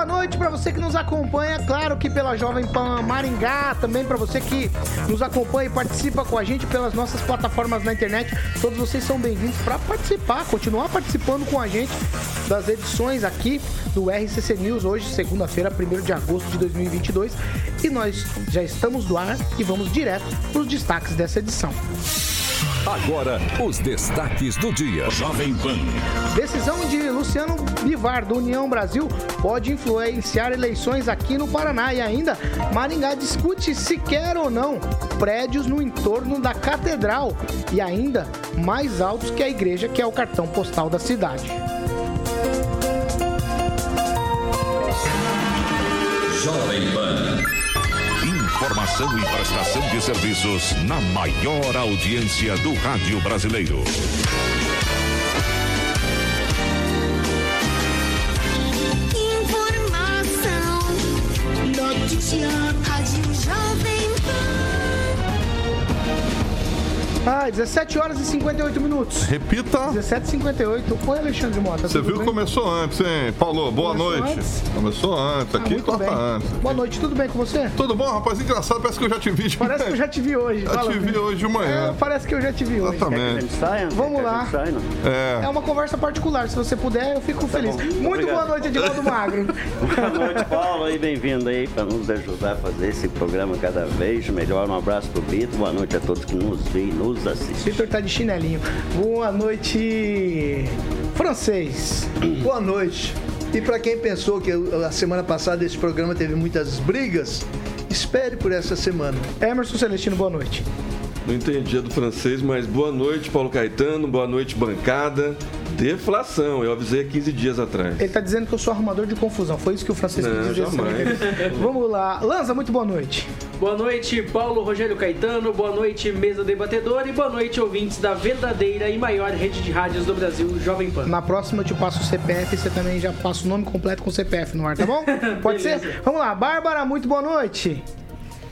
Boa noite para você que nos acompanha, claro que pela Jovem Pan Maringá, também para você que nos acompanha e participa com a gente pelas nossas plataformas na internet. Todos vocês são bem-vindos para participar, continuar participando com a gente das edições aqui do RCC News, hoje, segunda-feira, 1 de agosto de 2022. E nós já estamos do ar e vamos direto para os destaques dessa edição. Agora, os destaques do dia. Jovem Pan. Decisão de Luciano Bivar, do União Brasil, pode influenciar eleições aqui no Paraná. E ainda, Maringá discute se quer ou não prédios no entorno da catedral. E ainda, mais altos que a igreja, que é o cartão postal da cidade. Jovem Pan. Informação e prestação de serviços na maior audiência do rádio brasileiro. Informação, notícia, Ah, 17 horas e 58 minutos. Repita. 17 e 58. Oi, Alexandre Mota. Você viu que começou antes, hein? Paulo, boa começou noite. Antes? Começou antes. Aqui ah, corta antes. Boa noite, tudo bem com você? Tudo bom, rapaz? Engraçado, parece que eu já te vi de Parece que eu já te vi hoje. Já te vi hoje de manhã. É, parece que eu já te vi hoje. Exatamente. Saia, Vamos lá. é. é uma conversa particular. Se você puder, eu fico tá feliz. Bom. Muito Obrigado. boa noite, Edvaldo Magro. boa noite, Paulo. E bem-vindo aí para nos ajudar a fazer esse programa cada vez melhor. Um abraço pro Vitor. Boa noite a todos que nos veem e nos assistem. Vitor tá de chinelinho. Boa noite, francês. Boa noite. E para quem pensou que a semana passada esse programa teve muitas brigas, espere por essa semana. Emerson Celestino, boa noite. Não entendi do francês, mas boa noite, Paulo Caetano, boa noite, bancada. Deflação, eu avisei há 15 dias atrás. Ele está dizendo que eu sou arrumador de confusão, foi isso que o francês Não, dizer. Jamais. Vamos lá. Lanza, muito boa noite. Boa noite, Paulo Rogério Caetano. Boa noite, mesa debatedora. E boa noite, ouvintes da verdadeira e maior rede de rádios do Brasil, Jovem Pan. Na próxima eu te passo o CPF e você também já passa o nome completo com o CPF no ar, tá bom? Pode ser? Vamos lá. Bárbara, muito boa noite.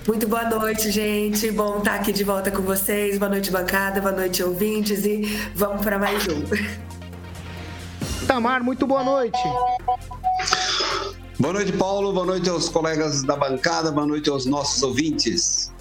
Muito boa noite, gente. Bom estar aqui de volta com vocês. Boa noite, bancada. Boa noite, ouvintes. E vamos para mais um. Tamar, muito boa noite. Boa noite, Paulo. Boa noite aos colegas da bancada. Boa noite aos nossos ouvintes.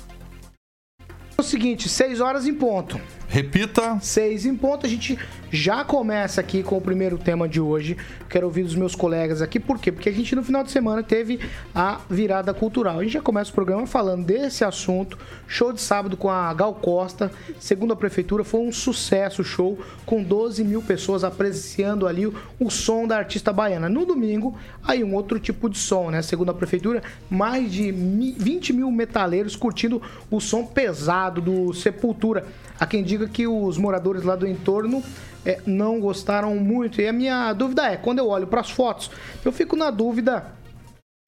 É o seguinte, seis horas em ponto. Repita. Seis em ponto. A gente já começa aqui com o primeiro tema de hoje. Quero ouvir dos meus colegas aqui. Por quê? Porque a gente no final de semana teve a virada cultural. A gente já começa o programa falando desse assunto. Show de sábado com a Gal Costa. Segundo a prefeitura, foi um sucesso o show, com 12 mil pessoas apreciando ali o, o som da artista baiana. No domingo, aí um outro tipo de som, né? Segundo a prefeitura, mais de 20 mil metaleiros curtindo o som pesado do Sepultura. Há quem diga que os moradores lá do entorno é, não gostaram muito. E a minha dúvida é, quando eu olho para as fotos, eu fico na dúvida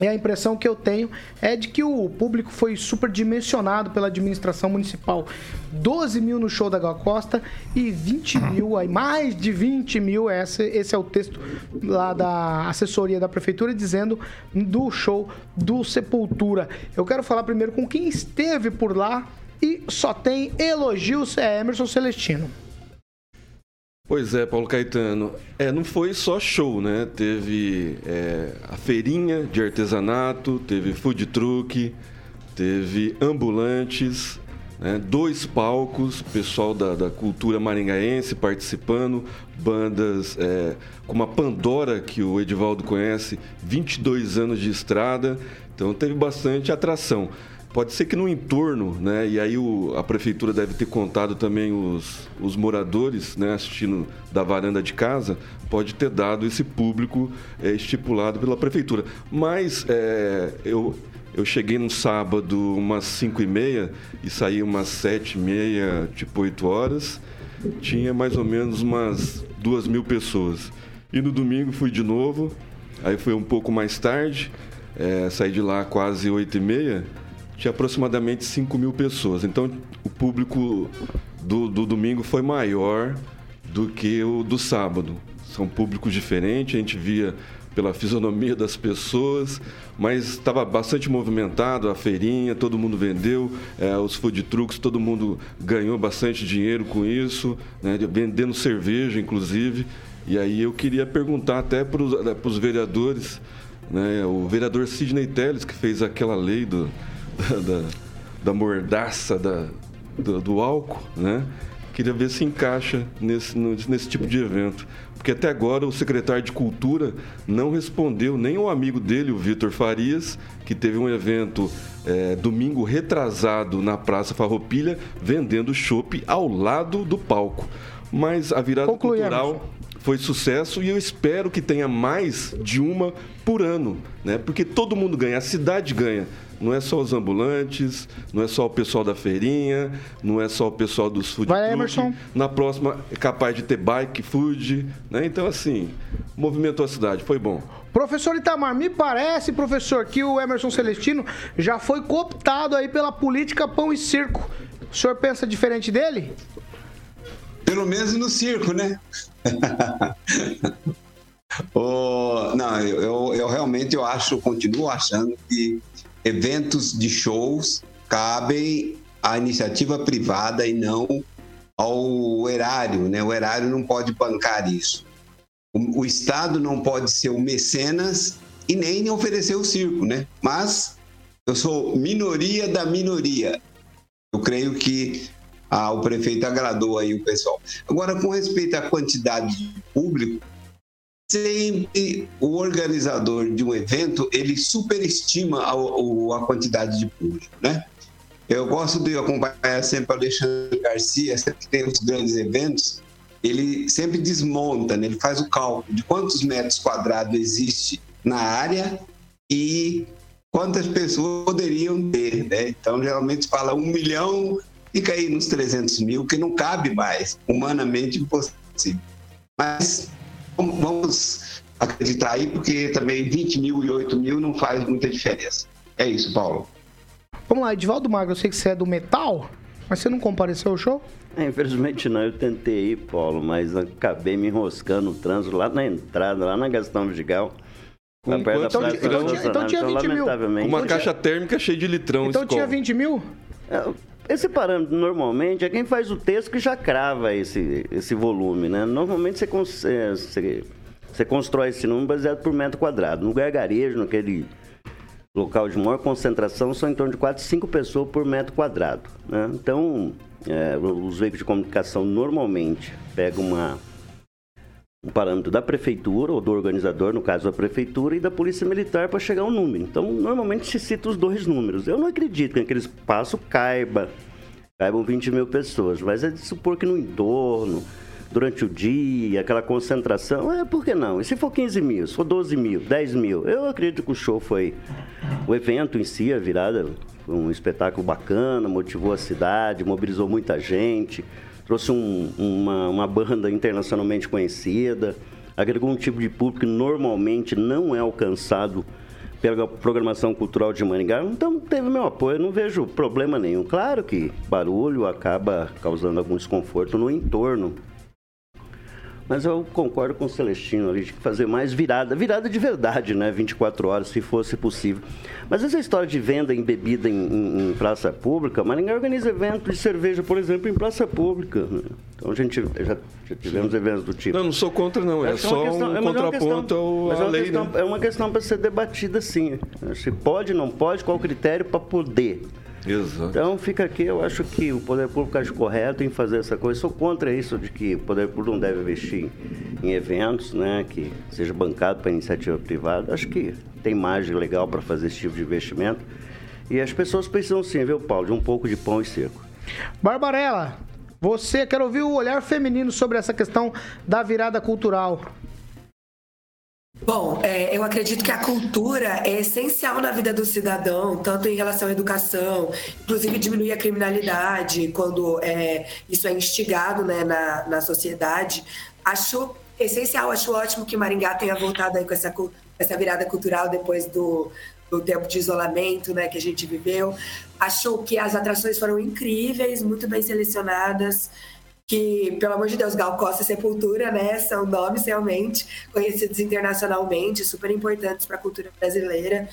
e a impressão que eu tenho é de que o público foi superdimensionado pela administração municipal. 12 mil no show da Gal Costa e 20 mil, aí, mais de 20 mil, esse, esse é o texto lá da assessoria da prefeitura dizendo do show do Sepultura. Eu quero falar primeiro com quem esteve por lá e só tem elogios é Emerson Celestino. Pois é, Paulo Caetano. É, não foi só show, né? Teve é, a feirinha de artesanato, teve food truck, teve ambulantes, né? dois palcos, pessoal da, da cultura maringaense participando, bandas é, como a Pandora, que o Edivaldo conhece, 22 anos de estrada, então teve bastante atração. Pode ser que no entorno, né? E aí o, a prefeitura deve ter contado também os, os moradores, né? Assistindo da varanda de casa, pode ter dado esse público é, estipulado pela prefeitura. Mas é, eu, eu cheguei no sábado umas 5 e meia e saí umas 7 e meia, tipo 8 horas. Tinha mais ou menos umas duas mil pessoas. E no domingo fui de novo, aí foi um pouco mais tarde, é, saí de lá quase 8 e meia tinha aproximadamente 5 mil pessoas. Então, o público do, do domingo foi maior do que o do sábado. São públicos diferentes, a gente via pela fisionomia das pessoas, mas estava bastante movimentado a feirinha, todo mundo vendeu, é, os food trucks, todo mundo ganhou bastante dinheiro com isso, né, vendendo cerveja, inclusive. E aí eu queria perguntar até para os vereadores, né, o vereador Sidney Telles, que fez aquela lei do, da, da mordaça da, do, do, álcool, né? Queria ver se encaixa nesse, nesse tipo de evento. Porque até agora o secretário de Cultura não respondeu, nem o amigo dele, o Vitor Farias, que teve um evento é, domingo retrasado na Praça Farroupilha, vendendo chopp ao lado do palco. Mas a virada cultural foi sucesso e eu espero que tenha mais de uma por ano, né? Porque todo mundo ganha, a cidade ganha. Não é só os ambulantes, não é só o pessoal da feirinha, não é só o pessoal dos food Vai, Emerson. Na próxima é capaz de ter bike, food, né? Então assim, movimentou a cidade, foi bom. Professor Itamar, me parece, professor, que o Emerson Celestino já foi cooptado aí pela política pão e circo. O senhor pensa diferente dele? Pelo menos no circo, né? oh, não, eu, eu realmente eu acho, continuo achando que eventos de shows cabem à iniciativa privada e não ao erário, né? O erário não pode bancar isso. O, o Estado não pode ser o mecenas e nem oferecer o circo, né? Mas eu sou minoria da minoria. Eu creio que ah, o prefeito agradou aí o pessoal. Agora, com respeito à quantidade de público, sempre o organizador de um evento ele superestima a, a quantidade de público, né? Eu gosto de acompanhar sempre o Alexandre Garcia, sempre que tem os grandes eventos, ele sempre desmonta, né? ele faz o cálculo de quantos metros quadrados existe na área e quantas pessoas poderiam ter, né? Então, geralmente fala um milhão, fica aí nos 300 mil, que não cabe mais, humanamente impossível. Mas vamos acreditar aí, porque também 20 mil e 8 mil não faz muita diferença. É isso, Paulo. Vamos lá, Edivaldo Magro, eu sei que você é do metal, mas você não compareceu ao show? É, infelizmente não, eu tentei ir, Paulo, mas acabei me enroscando no trânsito lá na entrada, lá na Gastão Vidigal. então, então, tinha, então tinha 20 mil. Uma então, caixa térmica cheia de litrão. Então tinha 20 mil? Esse parâmetro, normalmente, é quem faz o texto que já crava esse, esse volume, né? Normalmente você, é, você, você constrói esse número baseado por metro quadrado. No gargarejo, naquele local de maior concentração, são em torno de 4, 5 pessoas por metro quadrado. Né? Então, é, os veículos de comunicação normalmente pegam uma, um parâmetro da prefeitura, ou do organizador, no caso da prefeitura, e da polícia militar para chegar ao número. Então, normalmente se cita os dois números. Eu não acredito que naquele espaço caiba, caibam 20 mil pessoas, mas é de supor que no entorno, durante o dia, aquela concentração, é, por que não? E se for 15 mil, se for 12 mil, 10 mil? Eu acredito que o show foi, o evento em si, a virada, foi um espetáculo bacana, motivou a cidade, mobilizou muita gente, trouxe um, uma, uma banda internacionalmente conhecida, agregou um tipo de público que normalmente não é alcançado pela programação cultural de Maringá, então teve meu apoio, não vejo problema nenhum. Claro que barulho acaba causando algum desconforto no entorno mas eu concordo com o Celestino ali de fazer mais virada, virada de verdade, né? 24 horas, se fosse possível. Mas essa história de venda em bebida em, em, em praça pública, Maringá organiza eventos de cerveja, por exemplo, em praça pública. Né? Então a gente já, já, tivemos eventos do tipo. Não, não sou contra, não. É, é só questão, um é contraponto ao, à lei, questão, né? É uma questão para ser debatida, sim. Se pode, não pode, qual o critério para poder. Exato. Então fica aqui, eu acho que o poder público age correto em fazer essa coisa. Sou contra isso de que o poder público não deve investir em eventos, né, que seja bancado para iniciativa privada. Acho que tem margem legal para fazer esse tipo de investimento. E as pessoas precisam sim, viu, Paulo, de um pouco de pão e circo. Barbarella, você quer ouvir o olhar feminino sobre essa questão da virada cultural? Bom, é, eu acredito que a cultura é essencial na vida do cidadão, tanto em relação à educação, inclusive diminuir a criminalidade quando é, isso é instigado né, na, na sociedade. Acho essencial, acho ótimo que Maringá tenha voltado aí com essa, essa virada cultural depois do, do tempo de isolamento né, que a gente viveu. Acho que as atrações foram incríveis, muito bem selecionadas que, pelo amor de Deus, Gal Costa e Sepultura, né, são nomes realmente conhecidos internacionalmente, super importantes para a cultura brasileira.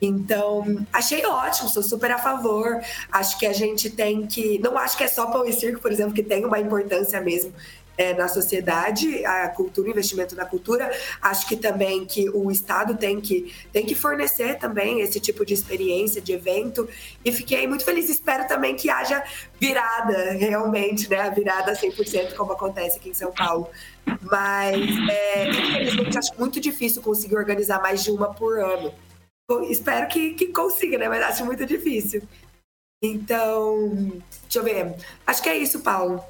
Então, achei ótimo, sou super a favor. Acho que a gente tem que. Não acho que é só pão e circo, por exemplo, que tem uma importância mesmo é, na sociedade, a cultura, investimento na cultura. Acho que também que o Estado tem que, tem que fornecer também esse tipo de experiência, de evento. E fiquei muito feliz. Espero também que haja virada, realmente, né? A virada 100%, como acontece aqui em São Paulo. Mas, é, infelizmente, acho muito difícil conseguir organizar mais de uma por ano. Espero que, que consiga, né? Mas acho muito difícil. Então, deixa eu ver. Acho que é isso, Paulo.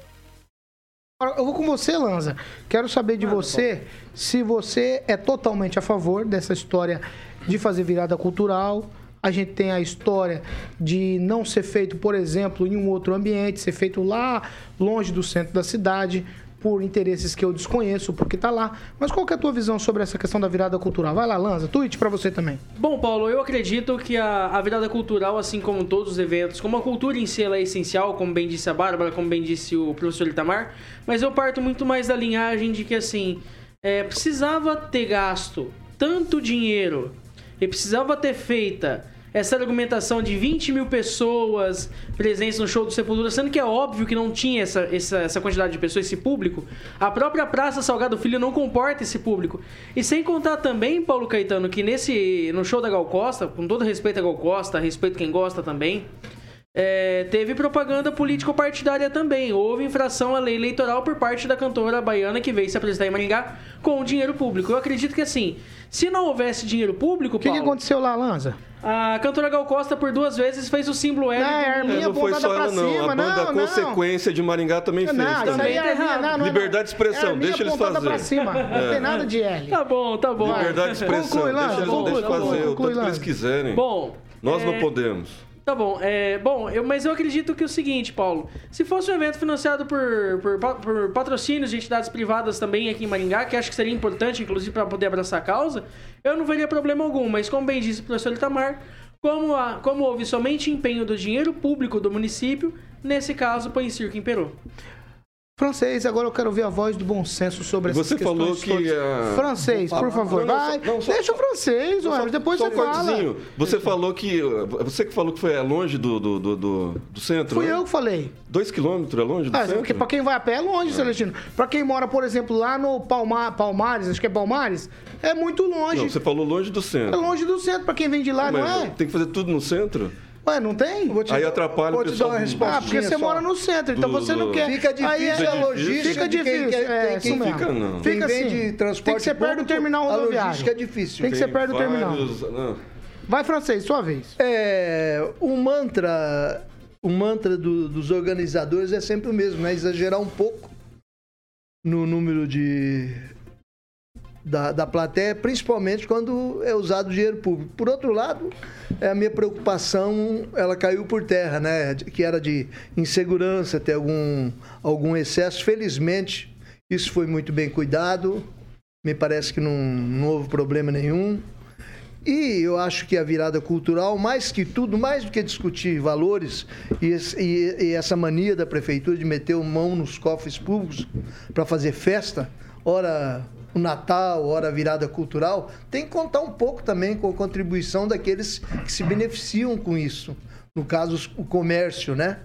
Eu vou com você, Lanza. Quero saber de você se você é totalmente a favor dessa história de fazer virada cultural. A gente tem a história de não ser feito, por exemplo, em um outro ambiente, ser feito lá longe do centro da cidade por interesses que eu desconheço, porque tá lá. Mas qual que é a tua visão sobre essa questão da virada cultural? Vai lá, Lanza, tweet para você também. Bom, Paulo, eu acredito que a, a, virada cultural, assim como todos os eventos, como a cultura em si ela é essencial, como bem disse a Bárbara, como bem disse o professor Itamar, mas eu parto muito mais da linhagem de que, assim, é, precisava ter gasto tanto dinheiro e precisava ter feita essa argumentação de 20 mil pessoas presentes no show do Sepultura, sendo que é óbvio que não tinha essa, essa, essa quantidade de pessoas, esse público, a própria Praça Salgado Filho não comporta esse público. E sem contar também, Paulo Caetano, que nesse no show da Gal Costa, com todo respeito a Gal Costa, respeito quem gosta também, é, teve propaganda político-partidária também. Houve infração à lei eleitoral por parte da cantora baiana que veio se apresentar em Maringá com dinheiro público. Eu acredito que assim, se não houvesse dinheiro público. O que, que, aconteceu lá, Lanza? A cantora Gal Costa, por duas vezes, fez o símbolo L. Não, é, Arminha não foi só ela, não. Cima. A banda não, Consequência de Maringá também não, fez. Não, aí é Arminha, não, não Liberdade de expressão, deixa eles fazer. Pra cima. É. Não tem nada de L. Tá bom, tá bom. Liberdade de expressão, conclui, deixa eles, conclui, deixa fazer o tanto que eles quiserem. Bom, nós é... não podemos. Tá bom, é, bom, eu, mas eu acredito que é o seguinte, Paulo, se fosse um evento financiado por, por, por patrocínios de entidades privadas também aqui em Maringá, que acho que seria importante, inclusive, para poder abraçar a causa, eu não veria problema algum, mas como bem disse o professor Itamar, como, a, como houve somente empenho do dinheiro público do município, nesse caso, o circo imperou. Francês, agora eu quero ver a voz do bom senso sobre Você falou que. A... Francês, por favor, não, vai. Não, só, Deixa o francês, ué, só, depois só você um fala. Você falou que. Você que falou que foi longe do, do, do, do centro. Fui né? eu que falei. Dois quilômetros é longe do ah, centro? Porque pra quem vai a pé é longe, é. Celestino. Pra quem mora, por exemplo, lá no Palmar, Palmares, acho que é Palmares, é muito longe. Não, você falou longe do centro. É longe do centro, pra quem vem de lá, não, não é? Tem que fazer tudo no centro? Ué, não tem? Te, Aí atrapalha vou o pessoal. Te dar uma resposta ah, porque você só. mora no centro, então você não quer. Fica difícil Aí é, a logística. Fica difícil. Quem, é, quem, quem, fica, não. Quem vende transporte Tem que ser perto do terminal rodoviário. A logística é difícil. Tem que ser perto do terminal. Não. Vai, francês, sua vez. É, o mantra, o mantra do, dos organizadores é sempre o mesmo, né? Exagerar um pouco no número de da, da plateia, principalmente quando é usado dinheiro público. Por outro lado, é a minha preocupação, ela caiu por terra, né? Que era de insegurança, ter algum, algum excesso. Felizmente, isso foi muito bem cuidado. Me parece que não, não houve problema nenhum. E eu acho que a virada cultural, mais que tudo, mais do que discutir valores e, e, e essa mania da prefeitura de meter mão nos cofres públicos para fazer festa, ora o Natal, hora virada cultural, tem que contar um pouco também com a contribuição daqueles que se beneficiam com isso. No caso, o comércio, né?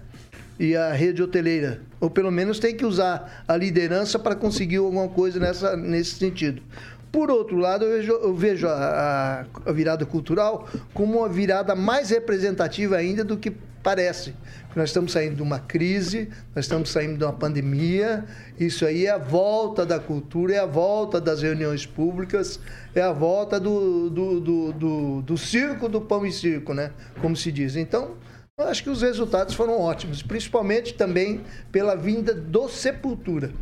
E a rede hoteleira. Ou pelo menos tem que usar a liderança para conseguir alguma coisa nessa, nesse sentido. Por outro lado, eu vejo, eu vejo a, a, virada cultural como uma virada mais representativa ainda do que parece. Nós estamos saindo de uma crise, nós estamos saindo de uma pandemia. Isso aí é a volta da cultura, é a volta das reuniões públicas, é a volta do, do, do, do, do circo do pão e circo, né? Como se diz. Então, eu acho que os resultados foram ótimos, principalmente também pela vinda do Sepultura.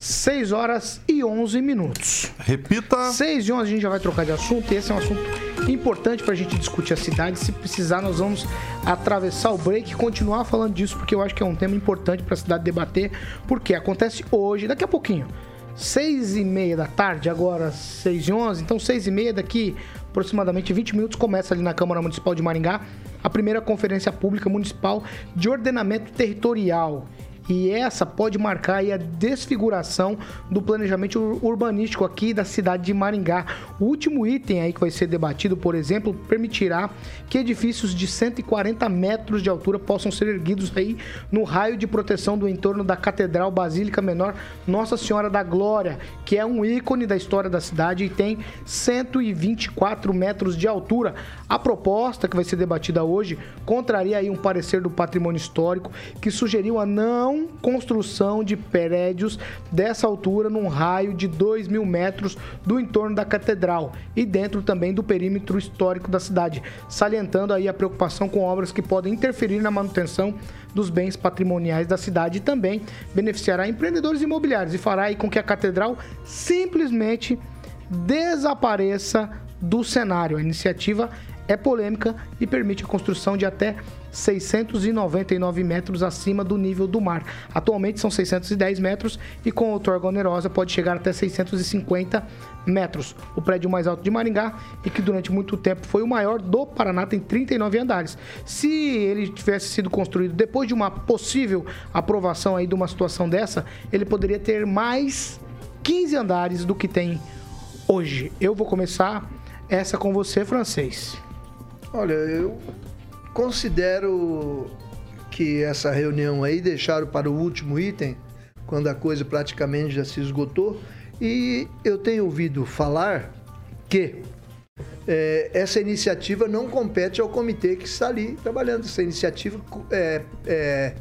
6 horas e 11 minutos. Repita. 6 e 11 a gente já vai trocar de assunto. E esse é um assunto importante para a gente discutir a cidade. Se precisar, nós vamos atravessar o break e continuar falando disso, porque eu acho que é um tema importante para a cidade debater. Porque acontece hoje, daqui a pouquinho. 6 e meia da tarde, agora 6 e 11. Então, 6 e meia, daqui aproximadamente 20 minutos, começa ali na Câmara Municipal de Maringá a primeira Conferência Pública Municipal de Ordenamento Territorial e essa pode marcar a desfiguração do planejamento urbanístico aqui da cidade de Maringá. O último item aí que vai ser debatido, por exemplo, permitirá que edifícios de 140 metros de altura possam ser erguidos aí no raio de proteção do entorno da Catedral Basílica Menor Nossa Senhora da Glória, que é um ícone da história da cidade e tem 124 metros de altura. A proposta que vai ser debatida hoje contraria aí um parecer do patrimônio histórico que sugeriu a não construção de prédios dessa altura num raio de 2 mil metros do entorno da catedral e dentro também do perímetro histórico da cidade, salientando aí a preocupação com obras que podem interferir na manutenção dos bens patrimoniais da cidade e também beneficiará empreendedores imobiliários e fará com que a catedral simplesmente desapareça do cenário. A iniciativa é polêmica e permite a construção de até 699 metros acima do nível do mar. Atualmente são 610 metros e com outorga onerosa pode chegar até 650 metros. O prédio mais alto de Maringá e que durante muito tempo foi o maior do Paraná tem 39 andares. Se ele tivesse sido construído depois de uma possível aprovação aí de uma situação dessa, ele poderia ter mais 15 andares do que tem hoje. Eu vou começar essa com você, francês. Olha, eu considero que essa reunião aí deixaram para o último item, quando a coisa praticamente já se esgotou, e eu tenho ouvido falar que é, essa iniciativa não compete ao comitê que está ali trabalhando. Essa iniciativa é, é,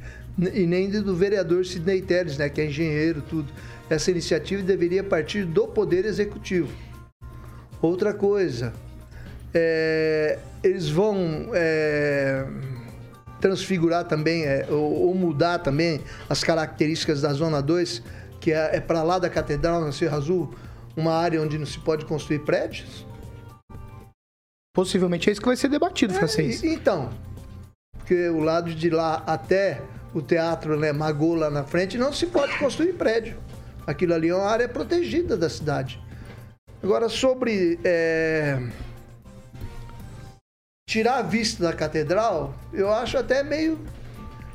e nem do vereador Sidney Teles, né, que é engenheiro, tudo. Essa iniciativa deveria partir do Poder Executivo. Outra coisa, é, eles vão é, transfigurar também, é, ou, ou, mudar também as características da Zona 2, que é, é para lá da Catedral, na Serra Azul, uma área onde não se pode construir prédios? Possivelmente é isso que vai ser debatido, é, francês. Então, porque o lado de lá até o teatro né, Magô lá na frente não se pode construir prédio. Aquilo ali é uma área protegida da cidade. Agora, sobre é, tirar a vista da catedral, eu acho até meio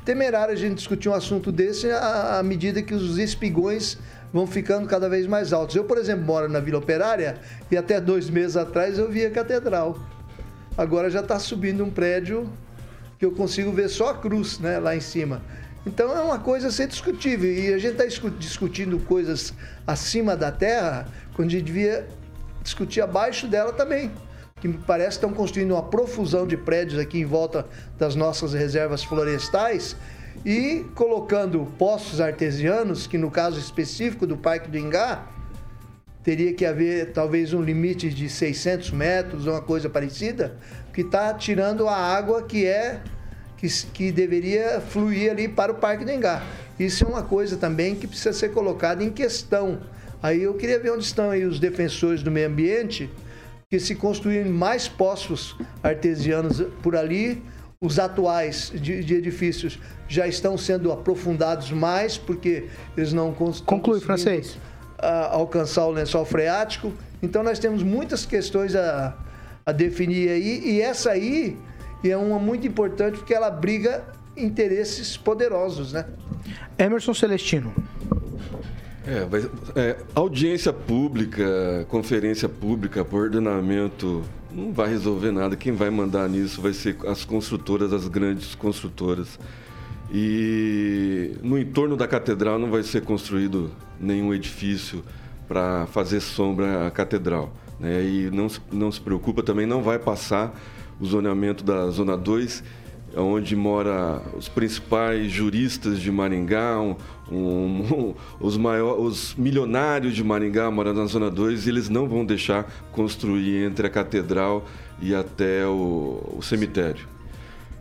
temerário a gente discutir um assunto desse à, à medida que os espigões vão ficando cada vez mais altos. Eu, por exemplo, moro na Vila Operária e até dois meses atrás eu via a catedral. Agora já está subindo um prédio que eu consigo ver só a cruz né, lá em cima. Então é uma coisa a ser discutível. E a gente está discutindo coisas acima da terra, quando a gente devia discutir abaixo dela também que me parece estão construindo uma profusão de prédios aqui em volta das nossas reservas florestais e colocando poços artesianos, que no caso específico do Parque do Ingá, teria que haver talvez um limite de 600 metros, uma coisa parecida, que está tirando a água que é que, que deveria fluir ali para o Parque do Ingá. Isso é uma coisa também que precisa ser colocada em questão. Aí eu queria ver onde estão aí os defensores do meio ambiente que se construírem mais poços artesianos por ali, os atuais de, de, edifícios já estão sendo aprofundados mais, porque eles não Conclui, francês. A, alcançar o lençol freático. Então nós temos muitas questões a, a definir aí, e essa aí é uma muito importante porque ela briga interesses poderosos, né? Emerson Celestino. É, é, audiência pública, conferência pública, ordenamento, não vai resolver nada. Quem vai mandar nisso vai ser as construtoras, as grandes construtoras. E no entorno da catedral não vai ser construído nenhum edifício para fazer sombra à catedral. Né? E não, não se preocupa, também não vai passar o zoneamento da Zona 2 onde mora os principais juristas de Maringá, um, um, os, maior, os milionários de Maringá morando na Zona 2, e eles não vão deixar construir entre a catedral e até o, o cemitério.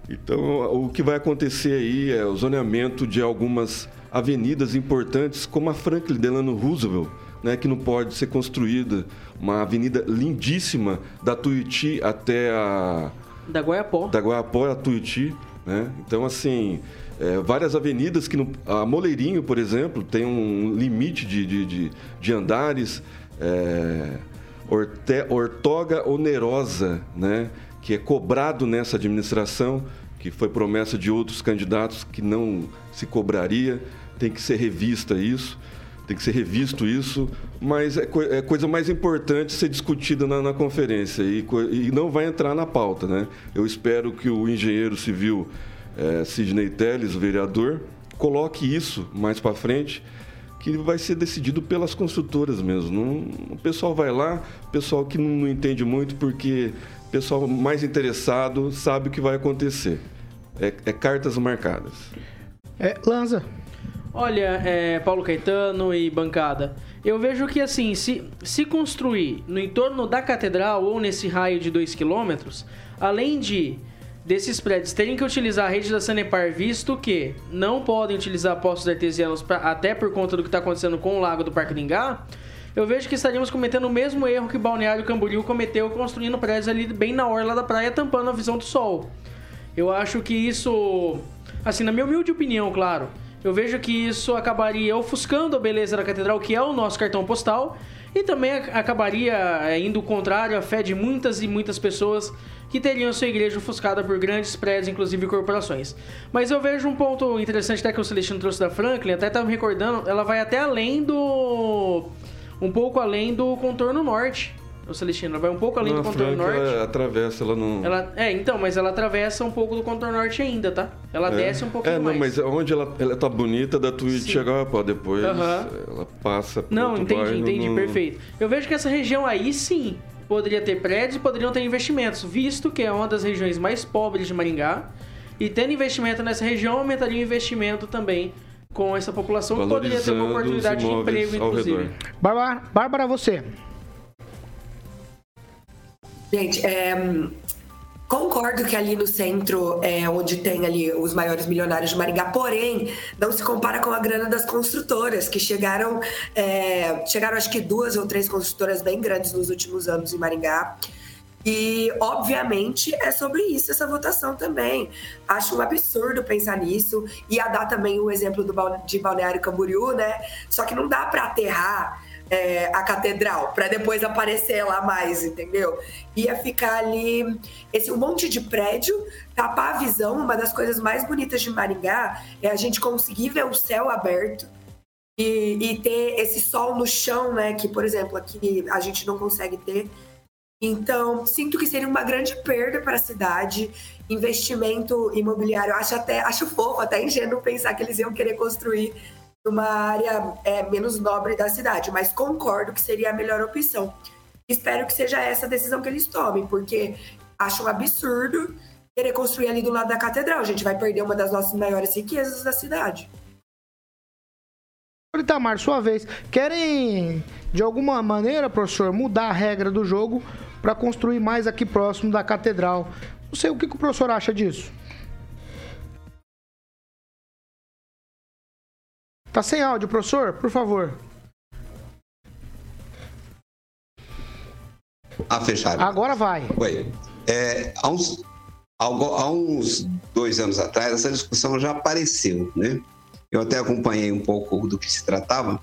Então, o que vai acontecer aí é o zoneamento de algumas avenidas importantes, como a Franklin Delano Roosevelt, né, que não pode ser construída. Uma avenida lindíssima da Tuiuti até a. Da Guaiapó. Da Guaiapó a Tuiuti. Né? Então, assim, é, várias avenidas que. No, a Moleirinho, por exemplo, tem um limite de, de, de, de andares. É, orte, ortoga onerosa, né? que é cobrado nessa administração, que foi promessa de outros candidatos que não se cobraria. Tem que ser revista isso tem que ser revisto isso, mas é, co é coisa mais importante ser discutida na, na conferência e, e, não vai entrar na pauta. Né? Eu espero que o engenheiro civil é, Sidney Telles, o vereador, coloque isso mais para frente, que vai ser decidido pelas construtoras mesmo. Não, o pessoal vai lá, o pessoal que não, não entende muito, porque o pessoal mais interessado sabe o que vai acontecer. É, é cartas marcadas. É, Lanza, Olha, é, Paulo Caetano e bancada, eu vejo que assim, se, se construir no entorno da catedral ou nesse raio de 2 km, além de desses prédios terem que utilizar a rede da Sanepar, visto que não podem utilizar postos artesianos pra, até por conta do que está acontecendo com o lago do Parque Lingá, eu vejo que estaríamos cometendo o mesmo erro que Balneário Camboriú cometeu construindo prédios ali bem na orla da praia, tampando a visão do sol. Eu acho que isso, assim, na minha humilde opinião, claro, eu vejo que isso acabaria ofuscando a beleza da catedral, que é o nosso cartão postal, e também acabaria é, indo contrário à fé de muitas e muitas pessoas que teriam sua igreja ofuscada por grandes prédios, inclusive corporações. Mas eu vejo um ponto interessante até que o Celestino trouxe da Franklin, até estava me recordando, ela vai até além do... um pouco além do contorno norte o Celestino. Ela vai um pouco além não, do contorno norte. Ela atravessa, ela não. Ela, é, então, mas ela atravessa um pouco do contorno norte ainda, tá? Ela é. desce um pouquinho é, não, mais. mas onde ela, ela tá bonita, da Twitch chega, pô, depois ela passa Não, entendi, entendi, no... perfeito. Eu vejo que essa região aí sim poderia ter prédios e poderiam ter investimentos, visto que é uma das regiões mais pobres de Maringá. E tendo investimento nessa região, aumentaria o investimento também com essa população que poderia ter uma oportunidade de emprego, inclusive. Bárbara, Bárbara, você. Gente, é, Concordo que ali no centro é onde tem ali os maiores milionários de Maringá, porém, não se compara com a grana das construtoras, que chegaram, é, chegaram acho que duas ou três construtoras bem grandes nos últimos anos em Maringá. E, obviamente, é sobre isso essa votação também. Acho um absurdo pensar nisso. Ia dar também o exemplo do, de Balneário Camboriú, né? Só que não dá para aterrar é, a catedral, para depois aparecer lá mais, entendeu? Ia ficar ali esse um monte de prédio, tapar a visão. Uma das coisas mais bonitas de Maringá é a gente conseguir ver o céu aberto e, e ter esse sol no chão, né? Que, por exemplo, aqui a gente não consegue ter. Então, sinto que seria uma grande perda para a cidade. Investimento imobiliário, acho até acho fofo, até ingênuo pensar que eles iam querer construir numa área é, menos nobre da cidade, mas concordo que seria a melhor opção. Espero que seja essa a decisão que eles tomem, porque acho um absurdo querer construir ali do lado da catedral. A gente vai perder uma das nossas maiores riquezas da cidade. Itamar, sua vez. Querem, de alguma maneira, professor, mudar a regra do jogo para construir mais aqui próximo da catedral? Não sei o que o professor acha disso. Tá sem áudio, professor? Por favor. Ah, fechado. Agora vai. Oi. É, há, uns, há uns dois anos atrás, essa discussão já apareceu, né? Eu até acompanhei um pouco do que se tratava.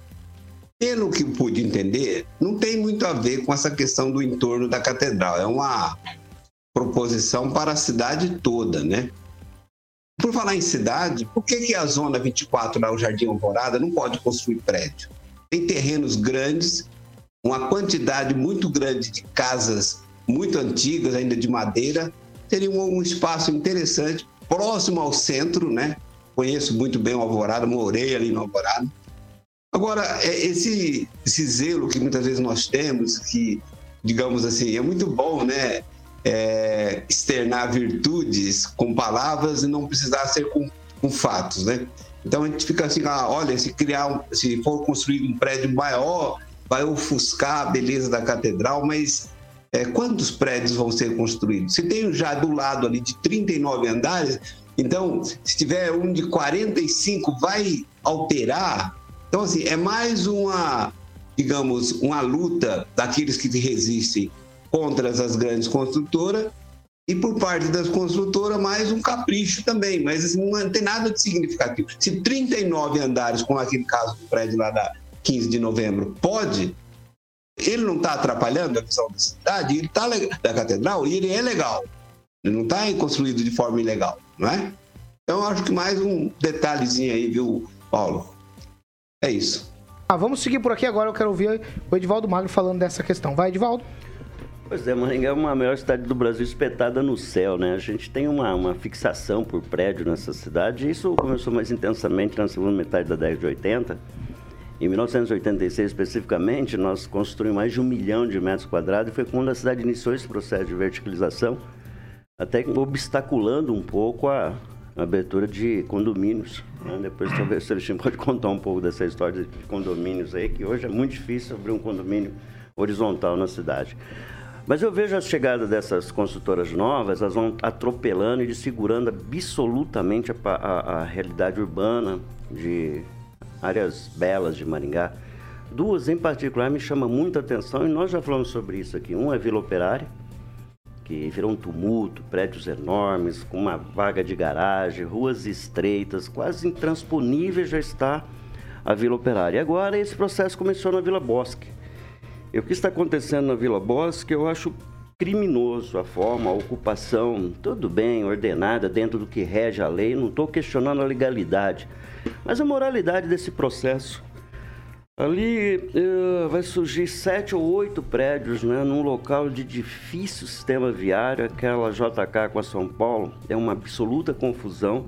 Pelo que pude entender, não tem muito a ver com essa questão do entorno da catedral. É uma proposição para a cidade toda, né? Por falar em cidade, por que, que a Zona 24, lá o Jardim Alvorada, não pode construir prédio? Tem terrenos grandes, uma quantidade muito grande de casas muito antigas, ainda de madeira, teria um, espaço interessante, próximo ao centro, né? Conheço muito bem o Alvorada, morei ali no Alvorada. Agora, é, esse, esse zelo que muitas vezes nós temos, que, digamos assim, é muito bom, né? É, externar virtudes com palavras e não precisar ser com, com fatos, né? Então a gente fica assim, ah, olha, se criar, se for construir um prédio maior, vai ofuscar a beleza da catedral, mas é, quantos prédios vão ser construídos? Se tem já do lado ali de 39 andares, então se tiver um de 45, vai alterar. Então assim, é mais uma, digamos, uma luta daqueles que resistem contra as grandes construtoras e por parte das construtoras mais um capricho também, mas assim, não tem nada de significativo. Se 39 andares, como aquele caso do prédio lá da 15 de novembro, pode, ele não está atrapalhando a visão da cidade, ele está da catedral e ele é legal. Ele não está construído de forma ilegal, não é? Então, acho que mais um detalhezinho aí, viu, Paulo? É isso. Ah, vamos seguir por aqui agora. Eu quero ouvir o Edivaldo Magro falando dessa questão. Vai, Edivaldo. Pois é, Maringá é uma maior cidade do Brasil espetada no céu, né? A gente tem uma, uma fixação por prédio nessa cidade. Isso começou mais intensamente na segunda metade da década de 80. Em 1986, especificamente, nós construímos mais de um milhão de metros quadrados e foi quando a cidade iniciou esse processo de verticalização, até obstaculando um pouco a, a abertura de condomínios. Né? Depois, talvez o Celestino pode contar um pouco dessa história de condomínios aí, que hoje é muito difícil abrir um condomínio horizontal na cidade. Mas eu vejo a chegada dessas construtoras novas, elas vão atropelando e desfigurando absolutamente a, a, a realidade urbana de áreas belas de Maringá. Duas em particular me chamam muita atenção e nós já falamos sobre isso aqui. Um é Vila Operária, que virou um tumulto, prédios enormes, com uma vaga de garagem, ruas estreitas, quase intransponíveis já está a Vila Operária. E agora esse processo começou na Vila Bosque o que está acontecendo na Vila Bosque, eu acho criminoso a forma, a ocupação, tudo bem, ordenada dentro do que rege a lei, não estou questionando a legalidade, mas a moralidade desse processo. Ali uh, vai surgir sete ou oito prédios né, num local de difícil sistema viário, aquela JK com a São Paulo, é uma absoluta confusão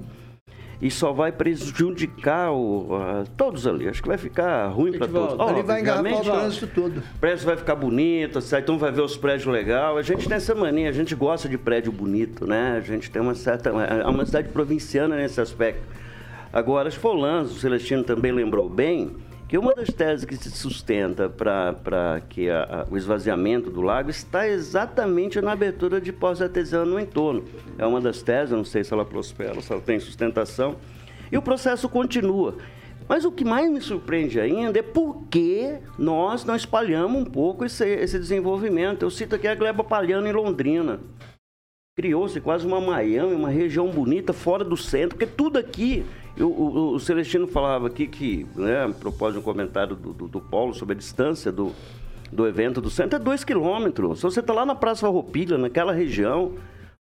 e só vai prejudicar o, uh, todos ali. Acho que vai ficar ruim para todos. Oh, ele vai engarrafar o trânsito todo. O prédio vai ficar bonito, então vai ver os prédios legais. A gente tem essa mania, a gente gosta de prédio bonito, né? A gente tem uma certa... É uma cidade provinciana nesse aspecto. Agora, as Folãs, o Celestino também lembrou bem, que uma das teses que se sustenta para que a, a, o esvaziamento do lago está exatamente na abertura de poços artesianos no entorno. É uma das teses, não sei se ela prospera, se ela tem sustentação. E o processo continua. Mas o que mais me surpreende ainda é por que nós não espalhamos um pouco esse, esse desenvolvimento. Eu cito aqui a Gleba Palhano em Londrina. Criou-se quase uma Miami, uma região bonita fora do centro, porque tudo aqui o, o, o, Celestino falava aqui que, né, a propósito de um comentário do, do, do Paulo sobre a distância do, do evento do centro, é dois quilômetros. Se você está lá na Praça Farroupilha, naquela região,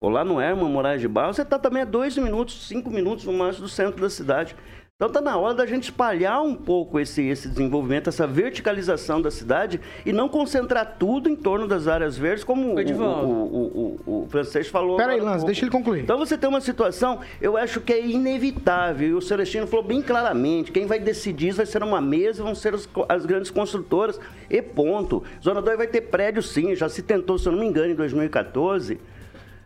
ou lá no Herman Moraes de Barro, você está também a dois minutos, cinco minutos no máximo do centro da cidade. Então está na hora da gente espalhar um pouco esse, esse desenvolvimento, essa verticalização da cidade e não concentrar tudo em torno das áreas verdes, como o, o, o, o, francês falou. Peraí, Lance, deixa ele concluir. Então você tem uma situação, eu acho que é inevitável, e o Celestino falou bem claramente, quem vai decidir vai ser uma mesa, vão ser as, as grandes construtoras, e ponto. Zona 2 vai ter prédio sim, já se tentou, se eu não me engano, em 2014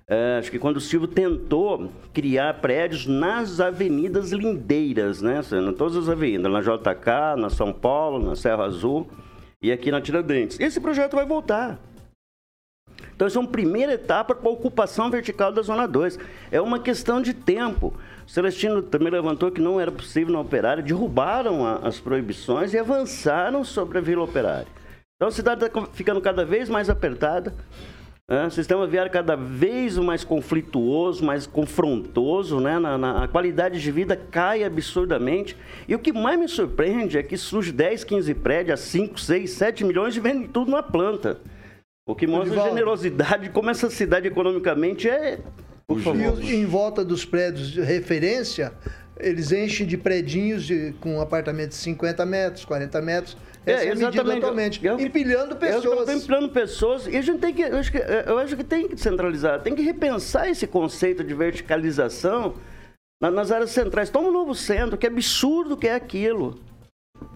é, acho que quando o Silvio tentou criar prédios nas avenidas lindeiras, né? Em todas as avenidas, na JK, na São Paulo, na Serra Azul e aqui na Tiradentes. Esse projeto vai voltar. Então, isso é uma primeira etapa para a ocupação vertical da Zona 2. É uma questão de tempo. O Celestino também levantou que não era possível na operária, derrubaram a, as proibições e avançaram sobre a Vila Operária. Então, a cidade está ficando cada vez mais apertada. É, sistema viário cada vez mais conflituoso, mais confrontoso, né? Na, na, a qualidade de vida cai absurdamente. E o que mais me surpreende é que surge 10, 15 prédios a 5, 6, 7 milhões e vende tudo na planta. O que mostra a generosidade de como essa cidade economicamente é. Por favor. E em volta dos prédios de referência, eles enchem de predinhos de, com apartamentos de 50 metros, 40 metros essa é, é exatamente. Atualmente, eu, empilhando pessoas. empilhando pessoas. E a gente tem que eu, acho que. eu acho que tem que centralizar, tem que repensar esse conceito de verticalização nas áreas centrais. Toma um novo centro, que absurdo que é aquilo.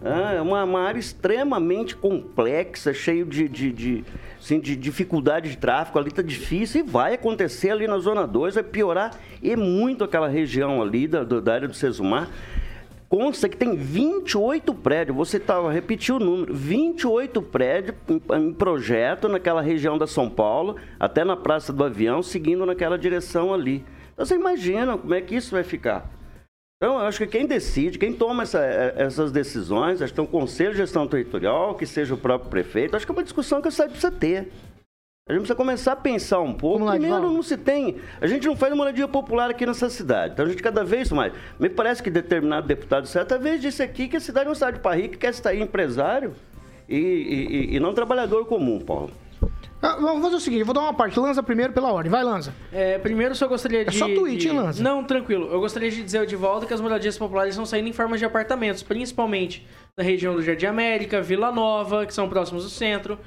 Ah, É uma, uma área extremamente complexa, cheio de, de, de, assim, de dificuldade de tráfego. Ali tá difícil e vai acontecer ali na Zona 2, vai piorar e muito aquela região ali da, da área do Sesumar. Consta que tem 28 prédios, você estava repetiu o número, 28 prédios em, em projeto naquela região da São Paulo, até na Praça do Avião, seguindo naquela direção ali. Então você imagina como é que isso vai ficar. Então, eu acho que quem decide, quem toma essa- eh, essas decisões, acho que tem um conselho de gestão territorial, que seja o próprio prefeito, acho que é uma discussão que a cidade precisa ter. A gente precisa começar a pensar um pouco. Lá, Primeiro, não se tem. A gente não faz moradia popular aqui nessa cidade. Então, a gente cada vez mais. Me parece que determinado deputado, certa vez, disse aqui que a cidade é uma cidade para rico, quer sair empresário e, e- e- não trabalhador comum, Paulo. Ah, vamos fazer o seguinte, vou dar uma parte. Lanza primeiro pela ordem. Vai, Lanza. É, primeiro, só gostaria de. só tweet, de... hein, Lanza? Não, tranquilo. Eu gostaria de dizer de volta que as moradias populares estão saindo em formas de apartamentos, principalmente na região do Jardim América, Vila Nova, que são próximos do centro.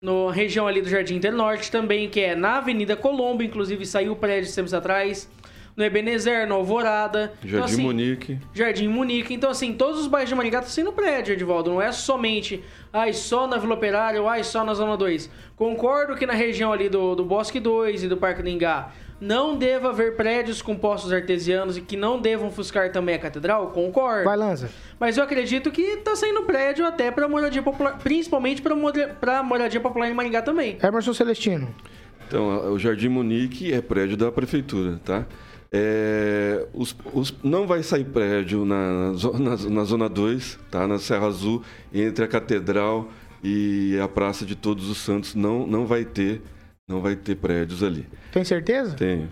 Na região ali do Jardim Internorte também, que é na Avenida Colombo, inclusive saiu o prédio tempos atrás. No Ebenezer, no Alvorada. Então, Jardim assim, Monique. Jardim Munique. Então, assim, todos os bairros de Maringá estão sendo prédio, Edvaldo. Não é somente, ai, só na Vila Operária ou ai, só na Zona 2. Concordo que na região ali do, do Bosque 2 e do Parque do Engá não deva haver prédios com postos artesianos e que não devam ofuscar também a catedral. Concordo. Vai, Lanza. Mas eu acredito que tá saindo prédio até para moradia popular, principalmente para moradia popular em Maringá também. Emerson Celestino. Então, o Jardim Munique é prédio da prefeitura, tá? É, os- os- não vai sair prédio na, na Zona 2, tá? Na Serra Azul, entre a Catedral e a Praça de Todos os Santos. Não, não vai ter, não vai ter prédios ali. Tem certeza? Tenho.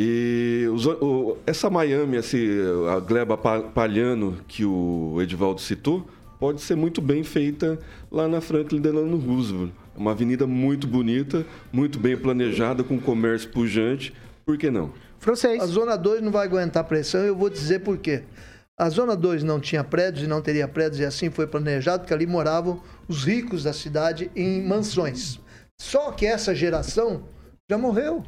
E os- o- essa Miami, esse, a Gleba Pa- Palhano que o Edivaldo citou, pode ser muito bem feita lá na Franklin Delano Roosevelt. É uma avenida muito bonita, muito bem planejada, com comércio pujante. Por que não? Francês. A Zona 2 não vai aguentar pressão e eu vou dizer por quê. A Zona 2 não tinha prédios e não teria prédios e assim foi planejado, porque ali moravam os ricos da cidade em mansões. Só que essa geração já morreu.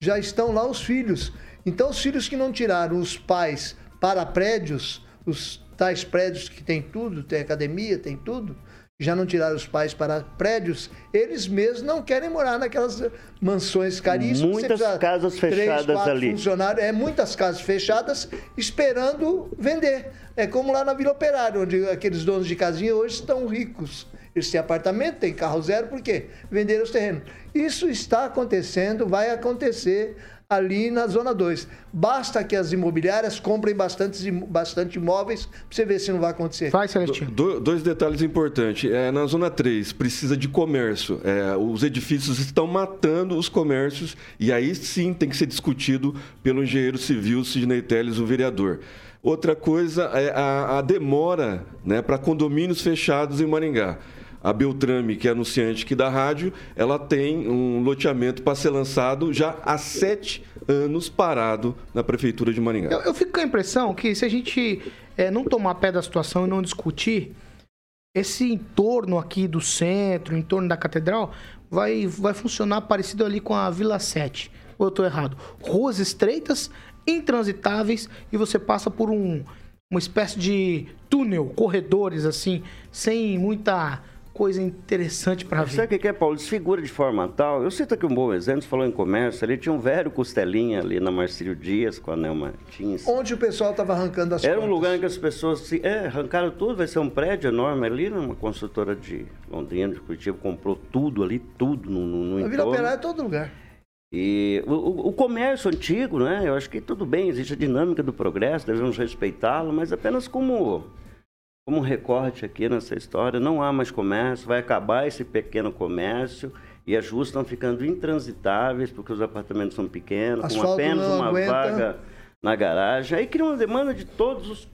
Já estão lá os filhos. Então, os filhos que não tiraram os pais para prédios, os tais prédios que tem tudo, tem academia, tem tudo, já não tiraram os pais para prédios, eles mesmos não querem morar naquelas mansões caríssimas. Muitas casas fechadas ali. funcionários, é muitas casas fechadas esperando vender. É como lá na Vila Operária, onde aqueles donos de casinha hoje estão ricos. Eles têm apartamento, têm carro zero, por quê? Venderam os terrenos. Isso está acontecendo, vai acontecer ali na Zona 2. Basta que as imobiliárias comprem bastante, bastante imóveis para você ver se não vai acontecer. Vai, Celestino. Do- dois detalhes importantes. É, na Zona 3, precisa de comércio. É, os edifícios estão matando os comércios e aí sim tem que ser discutido pelo engenheiro civil Sidney Telles, o vereador. Outra coisa é a, a demora né, para condomínios fechados em Maringá. A Beltrame, que é anunciante aqui da rádio, ela tem um loteamento para ser lançado já há sete anos parado na Prefeitura de Maringá. Eu, eu fico com a impressão que se a gente é, não tomar pé da situação e não discutir, esse entorno aqui do centro, em torno da catedral, vai, vai funcionar parecido ali com a Vila 7. Ou eu tô errado? Ruas estreitas, intransitáveis, e você passa por um, uma espécie de túnel, corredores assim, sem muita coisa interessante para ver. Sabe o que é, Paulo? Desfigura de forma tal. Eu cito aqui um bom exemplo, você falou em comércio, ali tinha um velho costelinha ali na Marcílio Dias, com a Nelma Martins. Onde o pessoal estava arrancando as Era um lugar em que as pessoas se, é, arrancaram tudo, vai ser um prédio enorme ali, uma construtora de Londrina, de Curitiba, comprou tudo ali, tudo no, no, no A Vila. Operária é todo lugar. E o, o- o comércio antigo, né? Eu acho que tudo bem, existe a dinâmica do progresso, devemos respeitá-lo, mas apenas como, como um recorte aqui nessa história. Não há mais comércio, vai acabar esse pequeno comércio e as ruas estão ficando intransitáveis porque os apartamentos são pequenos, com Asfalto apenas não uma aguenta. vaga na garagem. Aí cria uma demanda de todos os.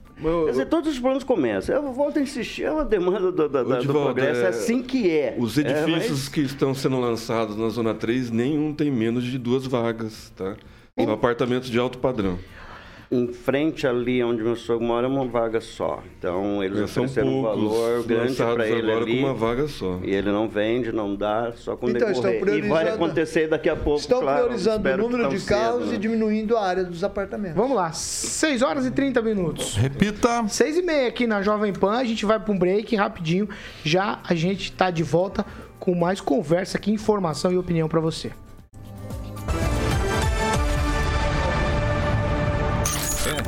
Quer dizer, todos os planos começam. Eu volto a insistir, é uma demanda do, do Divaldo, progresso, é é, assim que é. Os É, edifícios mas- que estão sendo lançados na Zona 3, nenhum tem menos de duas vagas, tá? São apartamentos de alto padrão. Em frente ali onde meu sogro mora é uma vaga só. Então eles Já são ofereceram um valor grande para ele agora ali. com uma vaga só. E ele não vende, não dá, só quando Então, estão decorrer. E vai priorizando- acontecer daqui a pouco, Estão claro. priorizando o número de carros cedo, e né? diminuindo a área dos apartamentos. Vamos lá, 6 horas e 30 minutos. Repita. 6 e meia aqui na Jovem Pan, a gente vai para um break rapidinho. Já a gente tá de volta com mais conversa aqui, informação e opinião para você.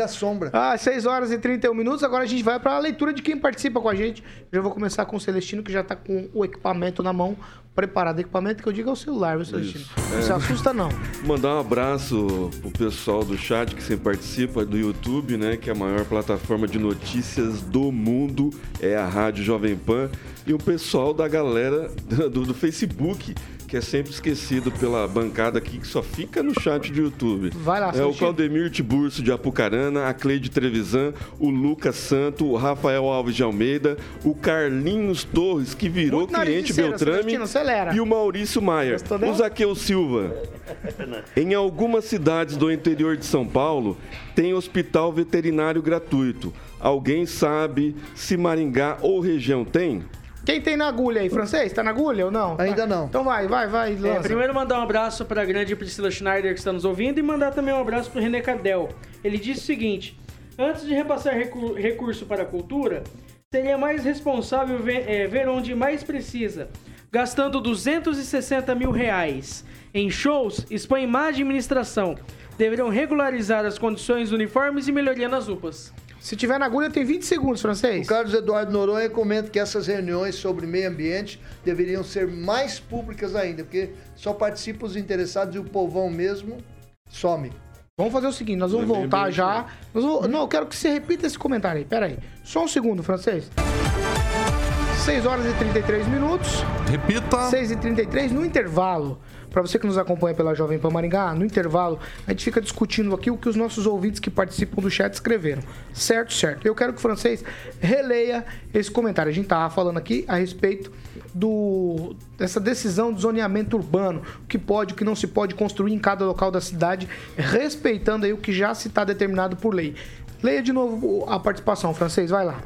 A sombra. Ah, 6 horas e 31 minutos. Agora a gente vai para a leitura de quem participa com a gente. Já vou começar com o Celestino, que já tá com o equipamento na mão, preparado. Equipamento que eu digo é o celular, viu, Celestino? Isso. Não se É. assusta, não. Mandar um abraço pro pessoal do chat que sempre participa do YouTube, né? Que é a maior plataforma de notícias do mundo, é a Rádio Jovem Pan. E o pessoal da galera do, do Facebook, que é sempre esquecido pela bancada aqui, que só fica no chat do YouTube. Vai lá, É o. Claudemir Tiburcio de Apucarana, a Cleide Trevisan, o Lucas Santo, o Rafael Alves de Almeida, o Carlinhos Torres, que virou Muito cliente cera, Beltrame, Celestino, acelera. e o Maurício dela? O Zaqueu Silva. Em algumas cidades do interior de São Paulo, tem hospital veterinário gratuito. Alguém sabe se Maringá ou região tem? Quem tem na agulha aí, francês? Tá na agulha ou não? Ainda não. Então vai, vai, vai. É, primeiro mandar um abraço para a grande Priscila Schneider que está nos ouvindo e mandar também um abraço para o René Cadel. Ele disse o seguinte: antes de repassar recu- recurso para a cultura, seria mais responsável ver, é, ver onde mais precisa, gastando 260 mil reais em shows, expõe má administração. Deveriam regularizar as condições uniformes e melhoria nas UPAs. Se tiver na agulha, tem 20 segundos, francês. O Carlos Eduardo Noronha comenta que essas reuniões sobre meio ambiente deveriam ser mais públicas ainda, porque só participam os interessados e o povão mesmo some. Vamos fazer o seguinte, nós vamos voltar já. Nós vamos- Não, eu quero que você repita esse comentário aí. Pera aí. Só um segundo, francês. 6 horas e 33 minutos. Repita. 6 e 33 no intervalo. Para você que nos acompanha pela Jovem Pan Maringá, no intervalo, a gente fica discutindo aqui o que os nossos ouvintes que participam do chat escreveram. Certo, certo. Eu quero que o francês releia esse comentário. A gente tava falando aqui a respeito do dessa decisão de zoneamento urbano, o que pode, o que não se pode construir em cada local da cidade, respeitando aí o que já se está determinado por lei. Leia de novo a participação, francês, vai lá.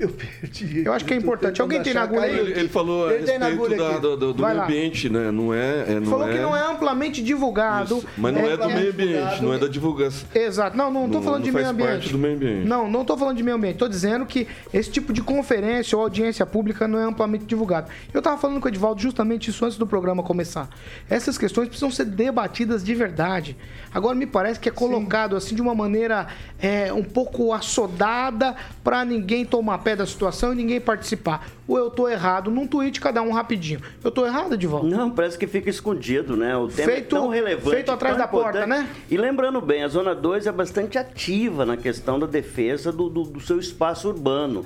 Eu perdi. Eu acho que é importante. Alguém tem na agulha aí? Ele, ele falou a Ele tem na respeito agulha da- aqui. do, do- do Vai meio lá. ambiente, né? Não é. é não Falou é... que não é amplamente divulgado. Isso, Mas não é, do É meio ambiente, não é da divulgação. Exato. Não, não Não- falando não de meio ambiente. parte do meio ambiente. Não, não tô falando de meio ambiente. Tô dizendo que esse tipo de conferência ou audiência pública não é amplamente divulgado. Eu tava falando com o Edivaldo justamente isso antes do programa começar. Essas questões precisam ser debatidas de verdade. Agora me parece que é colocado assim de uma maneira é, um pouco assodada para ninguém tomar pé da situação e ninguém participar. Ou eu tô errado num tweet, cada um rapidinho. Eu tô errado, Edivaldo? Não, parece que fica escondido, né? O tema Feito- é tão relevante. feito atrás da porta, importante. né? E lembrando bem, a Zona 2 é bastante ativa na questão da defesa do, do- do seu espaço urbano.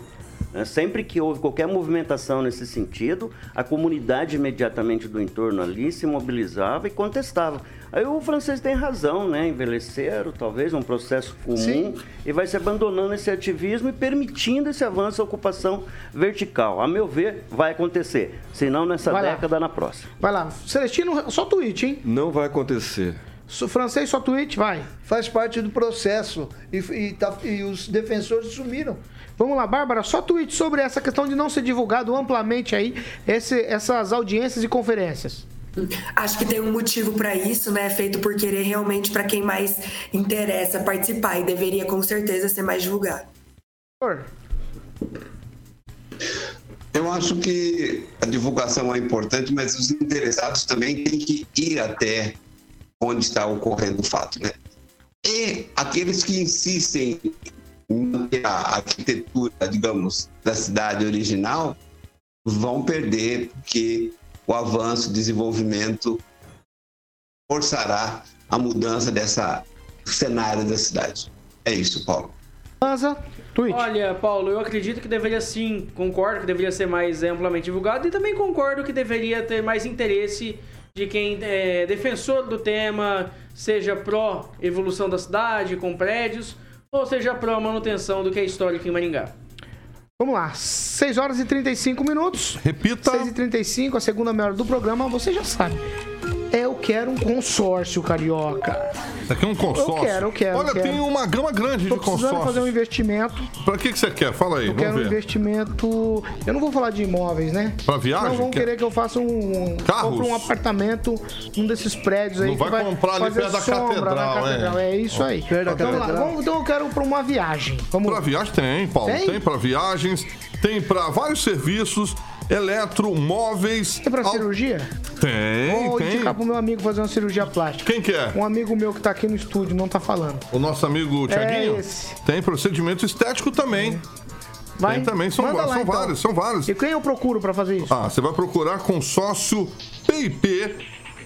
Né? Sempre que houve qualquer movimentação nesse sentido, a comunidade imediatamente do entorno ali se mobilizava e contestava. Aí o francês tem razão, né? Envelheceram, talvez, um processo comum, Sim. e vai se abandonando esse ativismo e permitindo esse avanço, a ocupação vertical. A meu ver, vai acontecer. Se não nessa Vai lá. década, na próxima. Vai lá. Celestino, só tweet, hein? Não vai acontecer. Su- Francês, só tweet, vai. Faz parte do processo. E, e tá- e os defensores sumiram. Vamos lá, Bárbara, só tweet sobre essa questão de não ser divulgado amplamente aí esse- essas audiências e conferências. Acho que tem um motivo para isso, né? Feito por querer realmente para quem mais interessa participar e deveria com certeza ser mais divulgado. Eu acho que a divulgação é importante, mas os interessados também têm que ir até onde está ocorrendo o fato, né? E aqueles que insistem em manter a arquitetura, digamos, da cidade original, vão perder, porque o avanço, o desenvolvimento forçará a mudança dessa cenário da cidade. É isso, Paulo. Lanza, tweet. Olha, Paulo, eu acredito que deveria sim, concordo que deveria ser mais amplamente divulgado e também concordo que deveria ter mais interesse de quem é defensor do tema, seja pró evolução da cidade com prédios, ou seja pró manutenção do que é histórico em Maringá. Vamos lá, 6 horas e 35 minutos. Repita. 6 e 35 a segunda meia hora do programa, você já sabe. Eu quero um consórcio, carioca. Isso aqui é um consórcio. Eu quero, eu quero. Olha, eu quero. tem uma gama grande Tô de precisando consórcios. fazer um investimento. Pra que, que você quer? Fala aí, Eu quero um ver. investimento. Eu não vou falar de imóveis, né? Pra viagem? Não vão Quer- querer que eu faça um. Carros? Compre um apartamento num desses prédios aí. Não que vai comprar ali fazer perto da catedral, catedral. é. É isso aí. Perto da Então, lá. catedral. Vamos- então eu quero pra uma viagem. Vamos Pra viagem tem, Paulo. Tem? Tem, pra viagens, tem pra vários serviços, eletro, móveis. Tem pra cirurgia? Tem, Vou tem. indicar pro meu amigo fazer uma cirurgia plástica. Quem que é? Um amigo meu que tá aqui no estúdio, não tá falando. O nosso amigo Tiaguinho? É esse. Tem procedimento estético também. Vai? Tem também, são, lá, são então. vários, são vários. E quem eu procuro pra fazer isso? Ah, você vai procurar consórcio PIP,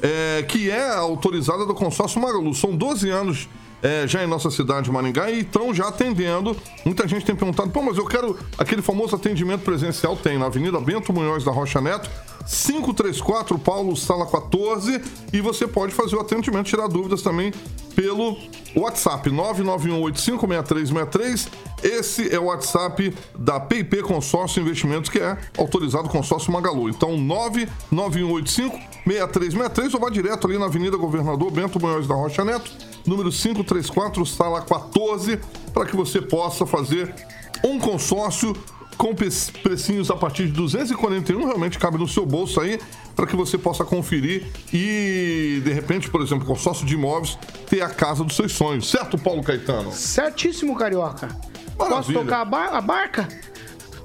é, que é autorizada do consórcio Magalu. São 12 anos é, já em nossa cidade de Maringá e estão já atendendo. Muita gente tem perguntado, pô, mas eu quero aquele famoso atendimento presencial. Tem na Avenida Bento Munhoz da Rocha Neto, 534 Paulo Sala 14. E você pode fazer o atendimento, tirar dúvidas também pelo WhatsApp 991856363. Esse é o WhatsApp da PIP Consórcio Investimentos, que é autorizado consórcio Magalu. Então, 991856363 ou vá direto ali na Avenida Governador Bento Munhoz da Rocha Neto, número 534, sala 14, para que você possa fazer um consórcio com precinhos a partir de 241, realmente cabe no seu bolso aí, para que você possa conferir e, de repente, por exemplo, consórcio de imóveis, ter a casa dos seus sonhos. Certo, Paulo Caetano? Certíssimo, carioca. Posso Maravilha. tocar a, bar- a barca?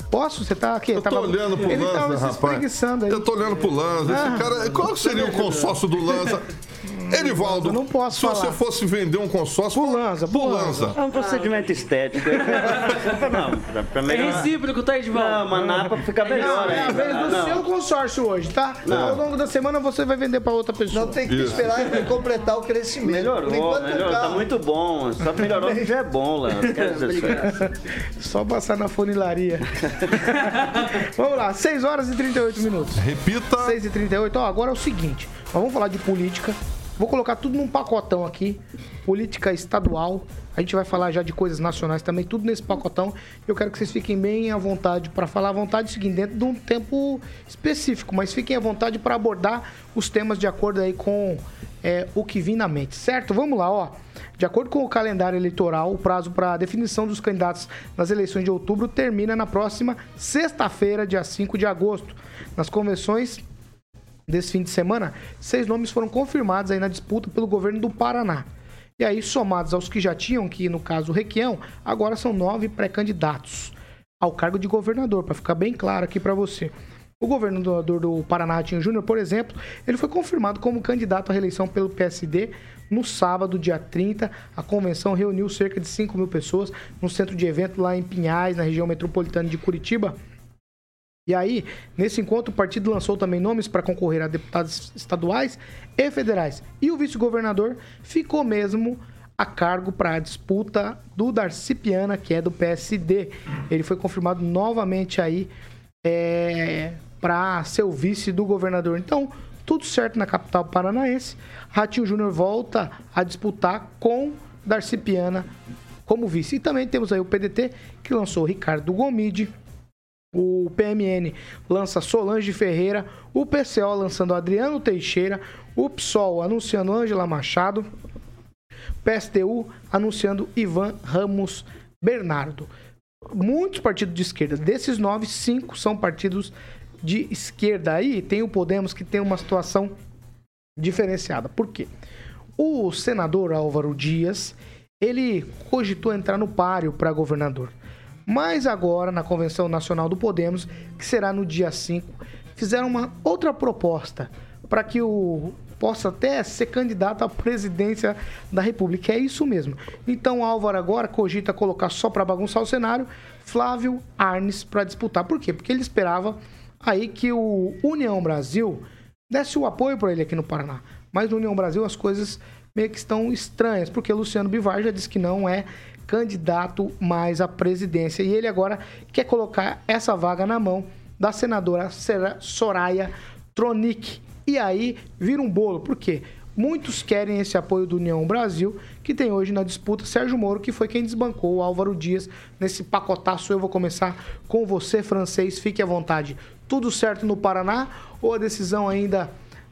Posso? Você tá aqui? Eu tô olhando pro Ele Lanza, tava se rapaz. espreguiçando aí. Eu tô olhando pro Lanza. Esse Ah. cara, qual seria o consórcio do Lanza? Edivaldo, Eu não posso se você falar. fosse vender um consórcio... Pro Lanza, pro pro Lanza. Lanza. É um procedimento estético. Não, pra, pra É melhorar. recíproco, tá, Edvaldo? Não, mas nada pra ficar melhor Não, é a ainda. vez do Não. seu consórcio hoje, tá? Ao longo da semana você vai vender pra outra pessoa. Não tem que Isso. esperar ele completar o crescimento. Melhorou, enquanto, melhorou, tá muito bom. Só melhorou que já é bom, lá. Só passar na funilaria. Vamos lá, 6 horas e 38 minutos. Repita. 6 e 38 Ó, agora é o seguinte: nós vamos falar de política. Vou colocar tudo num pacotão aqui. Política estadual. A gente vai falar já de coisas nacionais também, tudo nesse pacotão. Eu quero que vocês fiquem bem à vontade para falar à vontade, é o seguinte, dentro de um tempo específico, mas fiquem à vontade para abordar os temas de acordo aí com é, o que vim na mente, certo? Vamos lá, ó. De acordo com o calendário eleitoral, o prazo para definição dos candidatos nas eleições de outubro termina na próxima sexta-feira, dia 5 de agosto. Nas convenções desse fim de semana, seis nomes foram confirmados aí na disputa pelo governo do Paraná. E aí, somados aos que já tinham, que no caso o Requião, agora são nove pré-candidatos ao cargo de governador, para ficar bem claro aqui para você. O governador do Paraná, Ratinho Júnior, por exemplo, ele foi confirmado como candidato à reeleição pelo PSD no sábado, dia 30. A convenção reuniu cerca de 5 mil pessoas no centro de evento lá em Pinhais, na região metropolitana de Curitiba. E aí, nesse encontro, o partido lançou também nomes para concorrer a deputados estaduais e federais. E o vice-governador ficou mesmo a cargo para a disputa do Darcy Piana, que é do PSD. Ele foi confirmado novamente aí é, para ser o vice do governador. Então, tudo certo na capital paranaense. Ratinho Júnior volta a disputar com Darcy Piana como vice. E também temos aí o PDT, que lançou Ricardo Gomide, o PMN lança Solange Ferreira, o PCO lançando Adriano Teixeira, o PSOL anunciando Ângela Machado, PSTU anunciando Ivan Ramos Bernardo. Muitos partidos de esquerda, desses nove, cinco são partidos de esquerda. Aí tem o Podemos que tem uma situação diferenciada. Por quê? O senador Álvaro Dias, ele cogitou entrar no páreo para governador. Mas agora, na Convenção Nacional do Podemos, que será no dia 5, fizeram uma outra proposta para que o possa até ser candidato à presidência da República. É isso mesmo. Então, Álvaro agora cogita colocar só para bagunçar o cenário Flávio Arnes para disputar. Por quê? Porque ele esperava aí que o União Brasil desse o apoio para ele aqui no Paraná. Mas no União Brasil as coisas meio que estão estranhas, porque Luciano Bivar já disse que não é candidato mais à presidência. E ele agora quer colocar essa vaga na mão da senadora Soraya Tronic. E aí vira um bolo, por quê? Muitos querem esse apoio do União Brasil, que tem hoje na disputa Sérgio Moro, que foi quem desbancou o Álvaro Dias nesse pacotaço. Eu vou começar com você, francês, fique à vontade. Tudo certo no Paraná ou a decisão ainda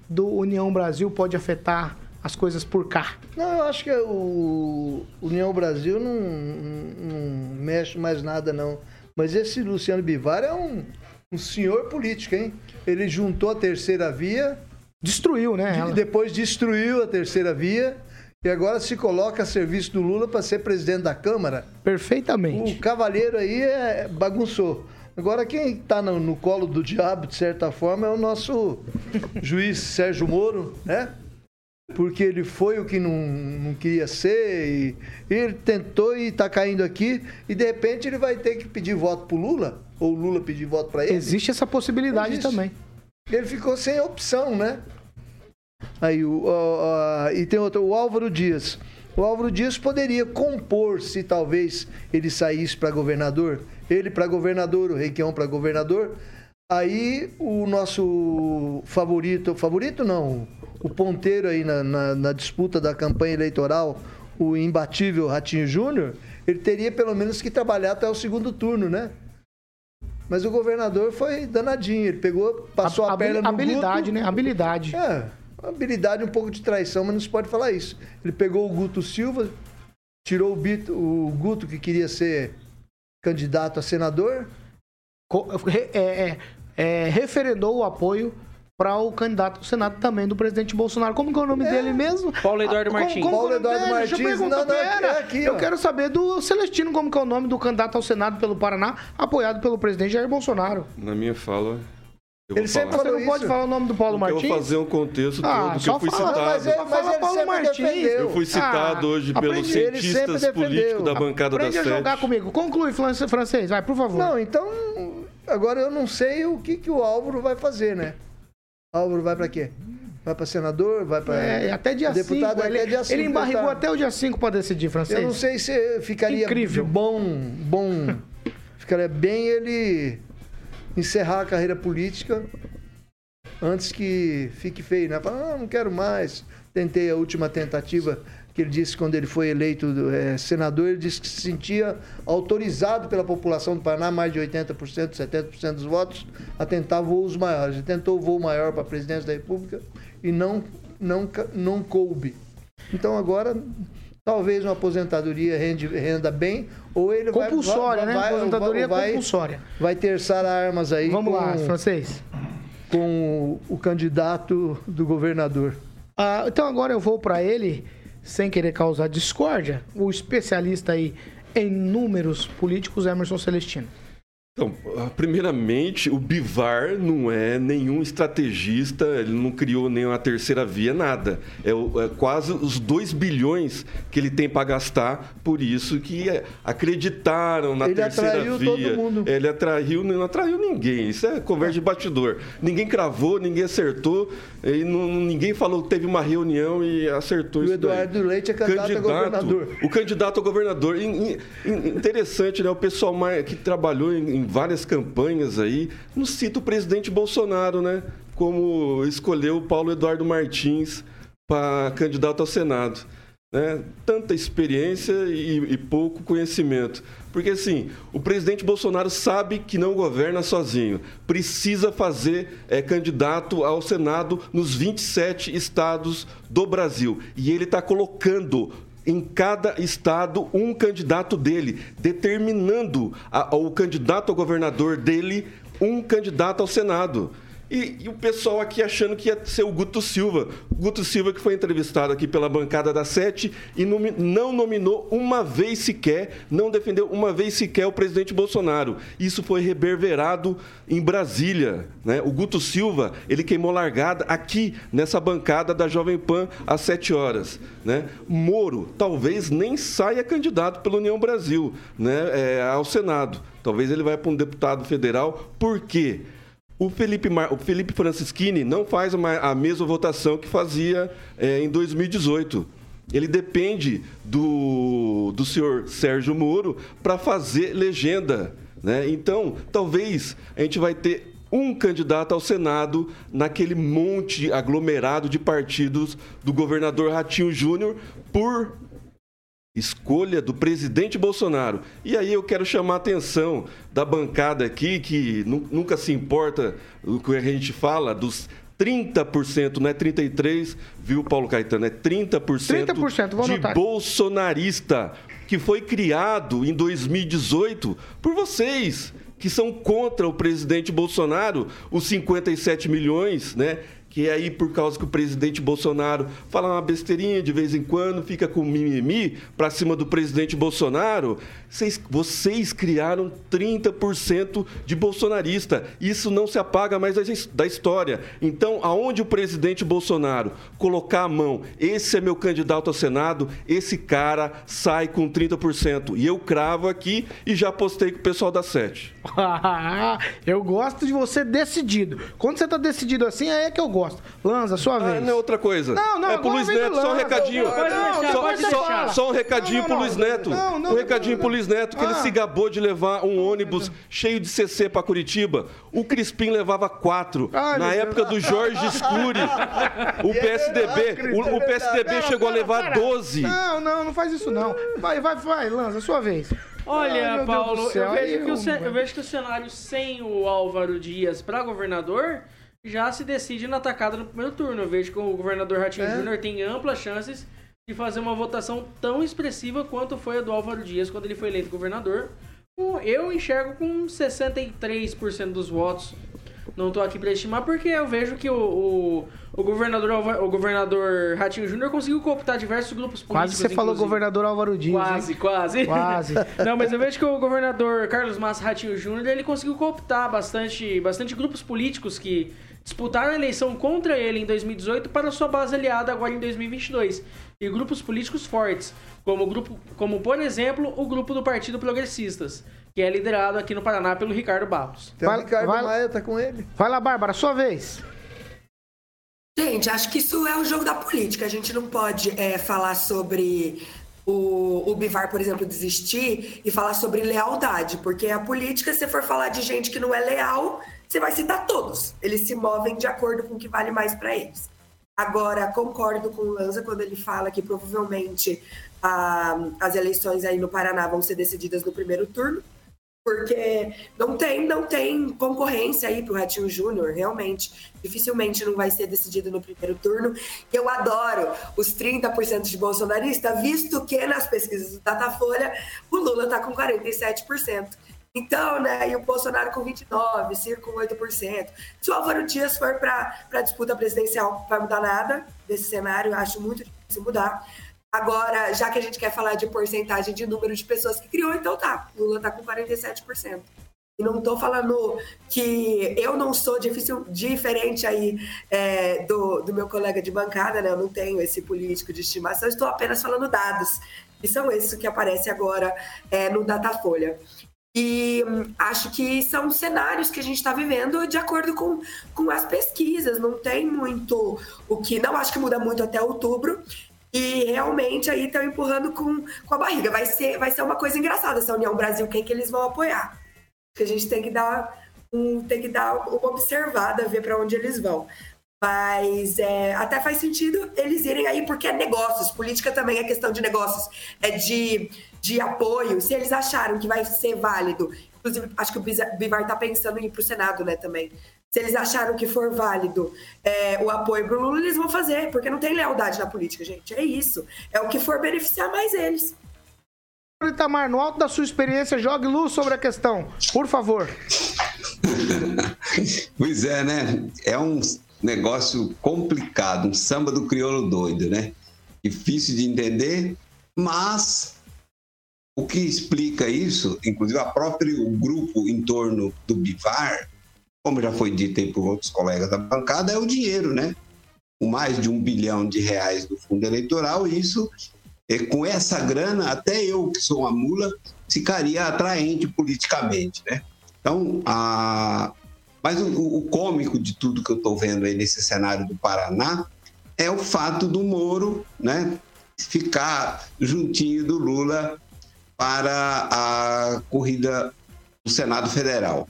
do União Brasil pode afetar as coisas por cá? Não, eu acho que o União Brasil não, não mexe mais nada, não. Mas esse Luciano Bivar é um, um senhor político, hein? Ele juntou a terceira via. Destruiu, né? ela? depois destruiu a terceira via. E agora se coloca a serviço do Lula para ser presidente da Câmara. Perfeitamente. O cavalheiro aí é, bagunçou. Agora quem está no, no colo do diabo, de certa forma, é o nosso juiz Sérgio Moro, né? Porque ele foi o que não, não queria ser, e, e ele tentou e está caindo aqui, e de repente ele vai ter que pedir voto pro Lula, ou o Lula pedir voto para ele. Existe essa possibilidade Existe. também. Ele ficou sem opção, né? Aí, o, e tem outro, o Álvaro Dias. O Álvaro Dias poderia compor se talvez ele saísse para governador, ele para governador, o Requião para governador. Aí o nosso favorito, favorito não, o ponteiro aí na, na- na disputa da campanha eleitoral, o imbatível Ratinho Júnior, ele teria pelo menos que trabalhar até o segundo turno, né? Mas o governador foi danadinho, ele pegou, passou a, Habil- perna no habilidade, Guto. né? Habilidade. É, habilidade um pouco de traição, mas não se pode falar isso. Ele pegou o Guto Silva, tirou o, Bito- o Guto, que queria ser candidato a senador. Co- é, é, é, referendou o apoio para o candidato ao Senado também do presidente Bolsonaro. Como que é o nome dele mesmo? Paulo Eduardo Ah, como- Martins. como Paulo que é o nome Eduardo dele? Deixa eu Martins. Não, não, é aqui, eu ó. quero saber do Celestino, como que é o nome do candidato ao Senado pelo Paraná, apoiado pelo presidente Jair Bolsonaro. Na minha fala, eu Ele sempre falar. Você não Falou pode falar o nome do Paulo Porque eu Martins? vou fazer um contexto Ah, todo, que eu fui fala- citado. mas ele- fala ele Paulo Martins. defendeu. Eu fui citado Ah, hoje pelos cientistas sempre defendeu. políticos da bancada da Aprende a Sete. jogar comigo. Conclui, Fran- francês, vai, por favor. Não, então, agora eu não sei o que, que o Álvaro vai fazer, né? Álvaro vai para quê? Vai para senador? Vai para É, até dia 5. deputado? Ele, até dia cinco, ele embarrigou tá? até o dia 5 para decidir, francês. Eu não sei se ficaria Incrível. bom, bom, ficaria bem ele encerrar a carreira política antes que fique feio, né? Falar, ah, não quero mais. Tentei a última tentativa que ele disse quando ele foi eleito eh, senador, ele disse que se sentia autorizado pela população do Paraná, mais de 80%, 70% dos votos, a tentar voos maiores. Ele tentou o voo maior para a presidência da República e não, não, não coube. Então agora, talvez uma aposentadoria rende, renda bem, ou ele vai- Compulsória, né? vai, Aposentadoria vai, compulsória. vai terçar armas aí Vamos com, lá, francês. com o, o candidato do governador. Ah, então agora eu vou para ele, sem querer causar discórdia, o especialista aí em números políticos, Emerson Celestino. Então, ah, primeiramente, o Bivar não é nenhum estrategista, ele não criou nenhuma terceira via, nada. É, o- é quase os 2 bilhões que ele tem para gastar, por isso que é, acreditaram na Ele terceira atraiu via. todo mundo. Ele atraiu, não atraiu ninguém. Isso é conversa de bastidor. Ninguém cravou, ninguém acertou, e não- ninguém falou que teve uma reunião e acertou E o isso daí. Eduardo Leite é candidato a governador. O candidato a governador. In- in- Interessante, né? O pessoal mais- que trabalhou em, várias campanhas aí não cita o presidente Bolsonaro, né? Como escolheu o Paulo Eduardo Martins para candidato ao Senado. Né? Tanta experiência e, e pouco conhecimento. Porque, assim, o presidente Bolsonaro sabe que não governa sozinho. Precisa fazer é, candidato ao Senado nos 27 estados do Brasil. E ele está colocando em cada estado um candidato dele, determinando a- o candidato a governador dele um candidato ao Senado. E, e o pessoal aqui achando que ia ser o Guto Silva. Guto Silva que foi entrevistado aqui pela bancada da Sete e nomi- não nominou uma vez sequer, não defendeu uma vez sequer o presidente Bolsonaro. Isso foi reverberado em Brasília. Né? O Guto Silva, ele queimou largada aqui nessa bancada da Jovem Pan às 7 horas. Né? Moro talvez nem saia candidato pela União Brasil né? é, ao Senado. Talvez ele vai para um deputado federal. Por quê? O Felipe, Mar... o Felipe Francischini não faz uma- a mesma votação que fazia eh, em 2018. ele depende do, do senhor Sérgio Moro para fazer legenda. Né? Então, talvez a gente vai ter um candidato ao Senado naquele monte aglomerado de partidos do governador Ratinho Júnior por escolha do presidente Bolsonaro. E aí eu quero chamar a atenção da bancada aqui, que nu- nunca se importa o que a gente fala, dos 30%, não é 33%, viu, Paulo Caetano? É 30%, 30%, vou de bolsonarista, que foi criado em 2018 por vocês, que são contra o presidente Bolsonaro, os 57 milhões, né? Que é aí por causa que o presidente Bolsonaro fala uma besteirinha de vez em quando, fica com mimimi pra cima do presidente Bolsonaro. Vocês, vocês criaram 30% de bolsonarista. Isso não se apaga mais da his- da história. Então, aonde o presidente Bolsonaro colocar a mão, esse é meu candidato ao Senado, esse cara sai com 30%. E eu cravo aqui e já postei com o pessoal da Sete. eu gosto de você decidido. Quando você tá decidido assim, aí é que eu gosto. Lanza, sua Ah, vez. não é outra coisa. Não, não, é pro Luiz Neto, só um recadinho. Deixar, só, só- um recadinho Não, pro não, Luiz não. Neto. Não, não, um recadinho não, pro Luiz Neto, que ele Ah. se gabou de levar um ônibus cheio de CC pra Curitiba. O Crispim levava quatro. Ai, Na época do Jorge Scuri. O PSDB, o, o PSDB chegou a levar 12. Não, não, não faz isso não. Vai, vai, vai, Lanza, sua vez. Ai, Olha, Deus Paulo, eu, vejo eu- eu vejo que o cenário sem o Álvaro Dias para governador já se decide na atacada no primeiro turno. Eu vejo que o governador Ratinho É. Júnior tem amplas chances de fazer uma votação tão expressiva quanto foi a do Álvaro Dias quando ele foi eleito governador. Eu enxergo com 63% dos votos. Não tô aqui para estimar porque eu vejo que o, o, o governador o governador Ratinho Júnior conseguiu cooptar diversos grupos políticos. Quase você falou inclusive. governador Álvaro Dias. Quase, hein? quase. Quase. Não, mas eu vejo que o governador Carlos Massa Ratinho Júnior, ele conseguiu cooptar bastante, bastante grupos políticos que disputaram a eleição contra ele em 2018 para sua base aliada agora em 2022. E grupos políticos fortes, como, o grupo, como por exemplo, o grupo do Partido Progressistas, que é liderado aqui no Paraná pelo Ricardo Barros. Vai- Ricardo vai- Maia tá com ele. Vai lá, Bárbara, sua vez. Gente, acho que isso é o jogo da política. A gente não pode é, falar sobre o, o Bivar, por exemplo, desistir e falar sobre lealdade, porque a política, se você for falar de gente que não é leal, você vai citar todos. Eles se movem de acordo com o que vale mais para eles. Agora, concordo com o Lanza quando ele fala que provavelmente ah, as eleições aí no Paraná vão ser decididas no primeiro turno porque não tem, não tem concorrência aí pro Ratinho Júnior, realmente. Dificilmente não vai ser decidido no primeiro turno. E eu adoro os 30% de bolsonarista, visto que nas pesquisas do Datafolha o Lula tá com 47%. Então, né, e o Bolsonaro com 29%, Ciro com 8%. Se o Álvaro Dias for para a disputa presidencial, não vai mudar nada desse cenário, eu acho muito difícil mudar. Agora, já que a gente quer falar de porcentagem de número de pessoas que criou, então tá. Lula tá com 47%. E não tô falando que eu não sou difícil, diferente aí é, do, do meu colega de bancada, né? Eu não tenho esse político de estimação, estou apenas falando dados. E são esses que aparecem agora é, no Datafolha. E hum, acho que são cenários que a gente está vivendo de acordo com, com as pesquisas. Não tem muito o que. Não acho que muda muito até outubro. E realmente aí estão empurrando com, com a barriga. Vai ser, vai ser uma coisa engraçada essa União Brasil, quem que eles vão apoiar. Que a gente tem que dar, um, tem que dar uma observada, ver para onde eles vão. Mas é, até faz sentido eles irem aí, porque é negócios. Política também é questão de negócios, é de, de apoio. Se eles acharam que vai ser válido, inclusive acho que o Bivar está pensando em ir para o Senado, né, também. Se eles acharam que for válido é, o apoio para o Lula, eles vão fazer, porque não tem lealdade na política, gente. É isso. É o que for beneficiar mais eles. Itamar, no alto da sua experiência, jogue luz sobre a questão, por favor. Pois é, né? É um negócio complicado, um samba do crioulo doido, né? Difícil de entender, mas o que explica isso, inclusive a próprio grupo em torno do Bivar, como já foi dito aí por outros colegas da bancada, é o dinheiro, né? Com mais de um bilhão de reais do fundo eleitoral, isso, é, com essa grana, até eu que sou uma mula, ficaria atraente politicamente, né? Então, a... mas o, o cômico de tudo que eu estou vendo aí nesse cenário do Paraná é o fato do Moro, né, ficar juntinho do Lula para a corrida do Senado Federal.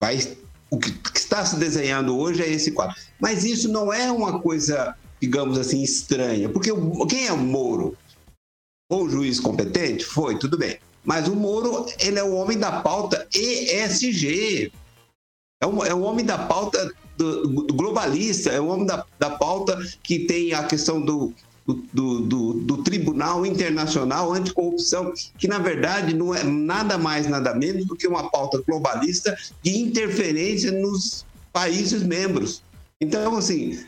Vai, o que está se desenhando hoje é esse quadro. Mas isso não é uma coisa, digamos assim, estranha, porque quem é o Moro? Um juiz competente? Foi, tudo bem. Mas o Moro, ele é o homem da pauta ESG. É o, é o homem da pauta do, do globalista, é o homem da, da pauta que tem a questão do, do, do, do Tribunal Internacional Anticorrupção, que na verdade não é nada mais, nada menos do que uma pauta globalista de interferência nos países membros. Então, assim,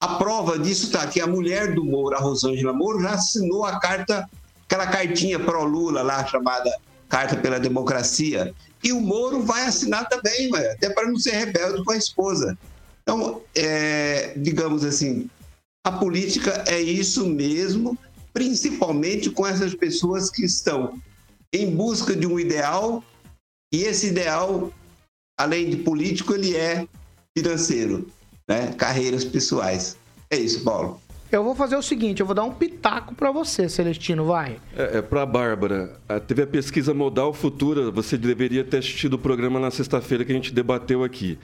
a prova disso está que a mulher do Moro, a Rosângela Moro, já assinou a carta, aquela cartinha pró-Lula lá, chamada Carta pela Democracia. E o Moro vai assinar também, até para não ser rebelde com a esposa. Então, é, digamos assim, a política é isso mesmo, principalmente com essas pessoas que estão em busca de um ideal, e esse ideal, além de político, ele é financeiro, né? carreiras pessoais. É isso, Paulo. Eu vou fazer o seguinte, eu vou dar um pitaco pra você, Celestino, vai. É, é para a Bárbara. Teve a pesquisa Modal Futura. Você deveria ter assistido o programa na sexta-feira que a gente debateu aqui.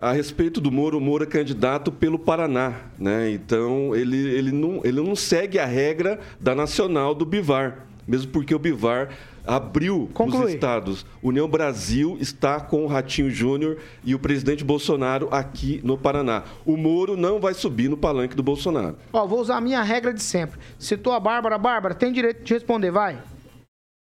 A respeito do Moro, o Moro é candidato pelo Paraná, né? Então ele, ele, não, ele não segue a regra da nacional do Bivar, mesmo porque o Bivar abriu Conclui. os estados. União Brasil está com o Ratinho Júnior e o presidente Bolsonaro aqui no Paraná. O Moro não vai subir no palanque do Bolsonaro. Ó, vou usar a minha regra de sempre. Citou a Bárbara. Bárbara, tem direito de responder, vai.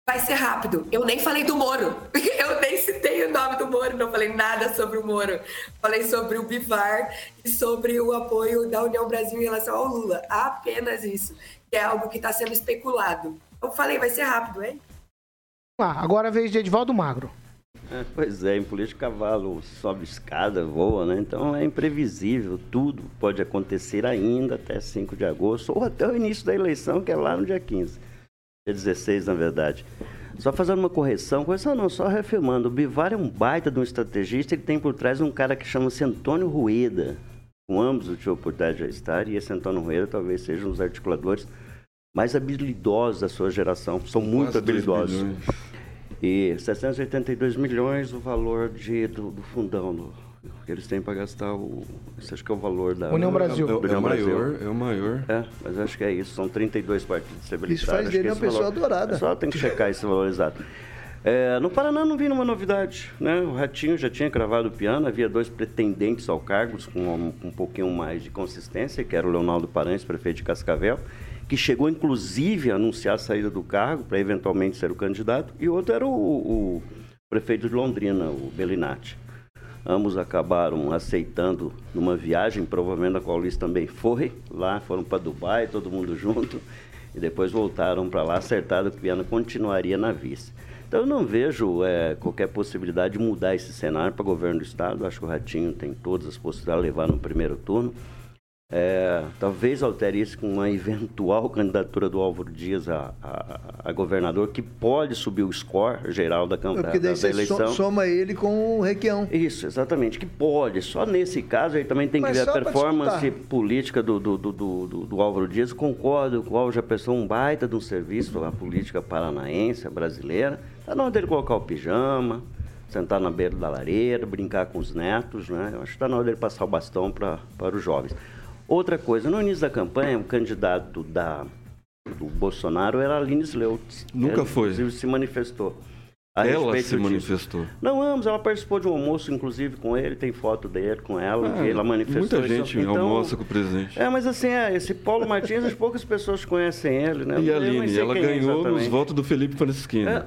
Vai ser rápido. Eu nem falei do Moro. Eu nem citei o nome do Moro, não falei nada sobre o Moro. Falei sobre o Bivar e sobre o apoio da União Brasil em relação ao Lula. Apenas isso, que é algo que está sendo especulado. Eu falei, vai ser rápido, hein? Agora a vez de Edivaldo Magro. É, pois é, em política cavalo sobe escada, voa, né? Então é imprevisível, tudo pode acontecer ainda até 5 de agosto ou até o início da eleição, que é lá no dia 15. Dia 16, na verdade. Só fazendo uma correção, correção não, só reafirmando, o Bivar é um baita de um estrategista, ele tem por trás um cara que chama-se Antônio Rueda. Com ambos eu tive a oportunidade de já estar, e esse Antônio Rueda talvez seja um dos articuladores mais habilidosos da sua geração, são muito Quase habilidosos. E 782 milhões o valor de, do, do fundão do, que eles têm para gastar. O, esse acho que é o valor da União Brasil. É, o- é União o Brasil. maior, é o maior. É, mas acho que é isso. São 32 partidos estabilizados. Isso faz Acho dele uma pessoa valor- adorada. O pessoal tem que checar esse valor exato. É, no Paraná não vi nenhuma novidade. Né? O Ratinho já tinha cravado o piano, havia dois pretendentes ao cargo com um, um pouquinho mais de consistência, que era o Leonardo Paranhos, prefeito de Cascavel, que chegou inclusive a anunciar a saída do cargo para eventualmente ser o candidato, e outro era o, o prefeito de Londrina, o Bellinati. Ambos acabaram aceitando numa viagem, provavelmente a qual o Luiz também foi. Lá foram para Dubai, todo mundo junto. E depois voltaram para lá, acertado que o Viana continuaria na vice. Então eu não vejo eh, qualquer possibilidade de mudar esse cenário para governo do Estado. Acho que o Ratinho tem todas as possibilidades de levar no primeiro turno. É, talvez altere isso com uma eventual candidatura do Álvaro Dias a, a- a governador, que pode subir o score geral da É da, daí da você eleição. so- soma ele com o Requião. Isso, exatamente, que pode. Só nesse caso aí também tem que Mas ver só a performance política do, do, do, do, do- Álvaro Dias. Concordo com o Álvaro já prestou um baita de um serviço à política paranaense, brasileira. Está na hora dele colocar o pijama, sentar na beira da lareira, brincar com os netos, né? Eu acho que está na hora dele passar o bastão pra, para os jovens. Outra coisa, no início da campanha, o candidato da, do Bolsonaro era Aline Sleutz. Nunca Ela, foi. Inclusive, se manifestou. A Ela se disso. manifestou. Não, ambos. Ela participou de um almoço, inclusive, com ele. Tem foto dele com ela. Ah, que ela manifestou. muita gente Então, almoça com o presidente. É, mas assim, é, esse Paulo Martins, as poucas pessoas conhecem ele, né? E a Eu Aline, ela é ganhou nos exatamente. votos do Felipe Francisquini. É,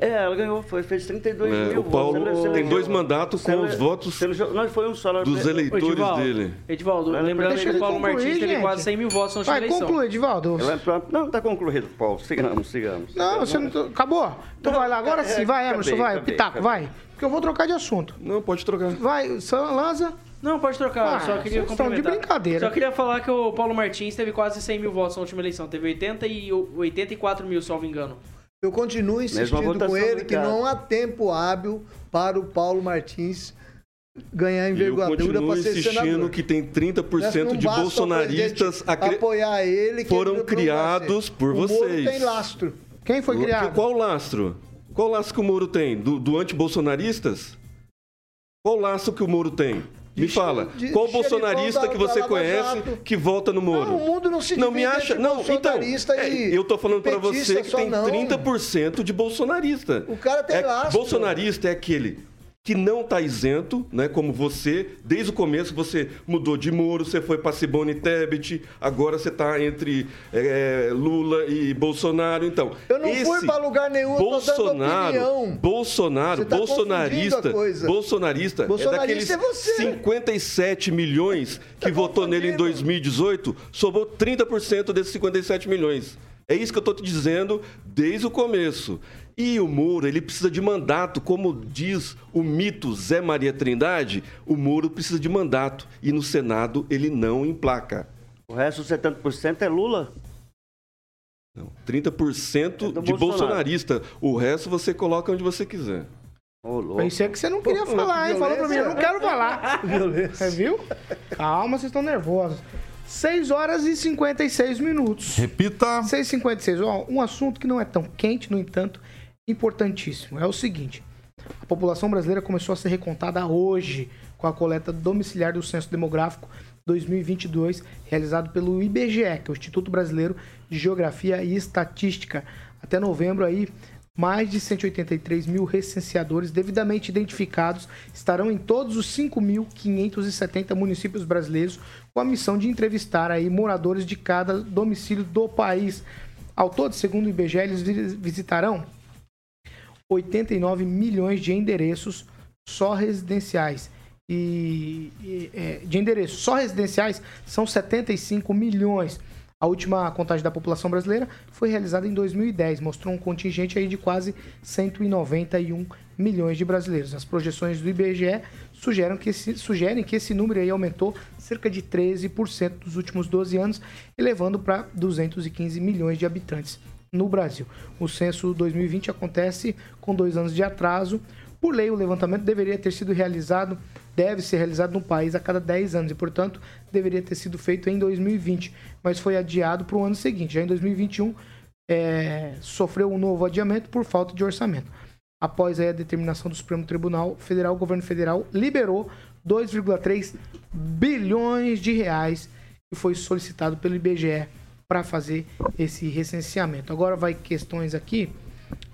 é, ela ganhou, foi, fez 32 É, mil o Paulo votos. Ele- tem ele- dois mandatos com ele- os votos ele- Não, foi um só. dos eleitores Edivaldo, dele. Edivaldo, lembrando deixa que o Paulo concluir, Martins teve gente. quase 100 mil votos na última Vai, eleição. conclui, Edivaldo. É Não, tá concluído, Paulo. Sigamos, sigamos. Não, você não... Acabou? Então vai lá, agora é, sim, vai, acabei, Emerson, vai, acabei, Pitaco, acabei. vai. Porque eu vou trocar de assunto. Não, pode trocar. Vai, Lanza. Não, pode trocar, Ah, só queria vocês estão de complementar. brincadeira. Só queria falar que o Paulo Martins teve quase 100 mil votos na última eleição. Teve 80 e 84 mil, salvo engano. Eu continuo insistindo com ele que não há tempo hábil para o Paulo Martins ganhar eu envergadura continuo para ser insistindo senador. que tem Não 30% de basta o bolsonaristas acre- apoiar ele que foram criados por o Moro vocês. tem lastro. Quem foi O- criado? Qual lastro? Qual lastro que o Moro tem? Do, do anti-bolsonaristas? Qual lastro que o Moro tem? Me fala. de- Qual de bolsonarista xerifão que da- você da conhece Jato. que vota no Moro? Não, o mundo não se Não me acha. Não, então. é, e eu tô falando petista você que tem não. 30% de bolsonarista. O cara tem é, lastro. Bolsonarista é aquele que não tá isento, né? Como você, desde o começo você mudou de Moro, você foi para Simone Tebet, agora você tá entre é, Lula e Bolsonaro. Então, Eu não fui pra lugar nenhum, Bolsonaro. Bolsonaro, tá bolsonarista, bolsonarista, Bolsonarista é é daqueles você. 57 milhões que votou nele em 2018, sobrou 30% desses 57 milhões. É isso que eu estou te dizendo desde o começo. E o Moro, ele precisa de mandato, como diz o mito Zé Maria Trindade, o Moro precisa de mandato e no Senado ele não emplaca. O resto, 70% é Lula. Não, 30% É de Bolsonaro. bolsonarista. O resto você coloca onde você quiser. Louco. Pensei que você não queria falar, hein? Falou pra mim, eu não quero falar. Você viu? Calma, vocês estão nervosos. 6 horas e 56 minutos. Repita. 6h56. Ó, um assunto que não é tão quente, no entanto, importantíssimo. É o seguinte: a população brasileira começou a ser recontada hoje com a coleta domiciliar do Censo Demográfico 2022, realizado pelo IBGE, que é o Instituto Brasileiro de Geografia e Estatística. Até novembro aí, mais de 183 mil recenseadores devidamente identificados estarão em todos os 5.570 municípios brasileiros com a missão de entrevistar aí moradores de cada domicílio do país. Ao todo, segundo o IBGE, eles vi- visitarão 89 milhões de endereços só residenciais. E, e, é, de endereços só residenciais são 75 milhões. A última contagem da população brasileira foi realizada em 2010, mostrou um contingente aí de quase 191 milhões de brasileiros. As projeções do IBGE sugerem que esse, sugerem que esse número aí aumentou cerca de 13% nos últimos 12 anos, elevando para 215 milhões de habitantes no Brasil. O censo 2020 acontece com dois anos de atraso. Por lei, o levantamento deveria ter sido realizado, deve ser realizado no país a cada 10 anos e, portanto, deveria ter sido feito em 2020, mas foi adiado para o ano seguinte. Já em 2021, é, sofreu um novo adiamento por falta de orçamento. Após a determinação do Supremo Tribunal Federal, o governo federal liberou 2,3 bilhões de reais que foi solicitado pelo IBGE para fazer esse recenseamento. Agora vai questões aqui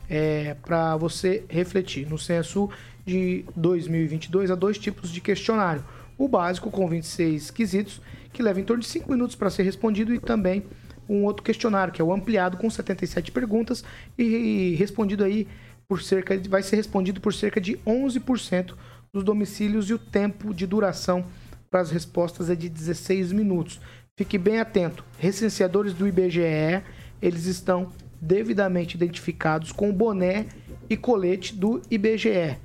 é, para você refletir. No censo de 2022 há dois tipos de questionário. O básico com 26 quesitos, que leva em torno de 5 minutos para ser respondido, e também um outro questionário, que é o ampliado com 77 perguntas e respondido aí por cerca de, vai ser respondido por cerca de 11% dos domicílios e o tempo de duração para as respostas é de 16 minutos. Fique bem atento. Recenseadores do IBGE, eles estão devidamente identificados com boné e colete do IBGE.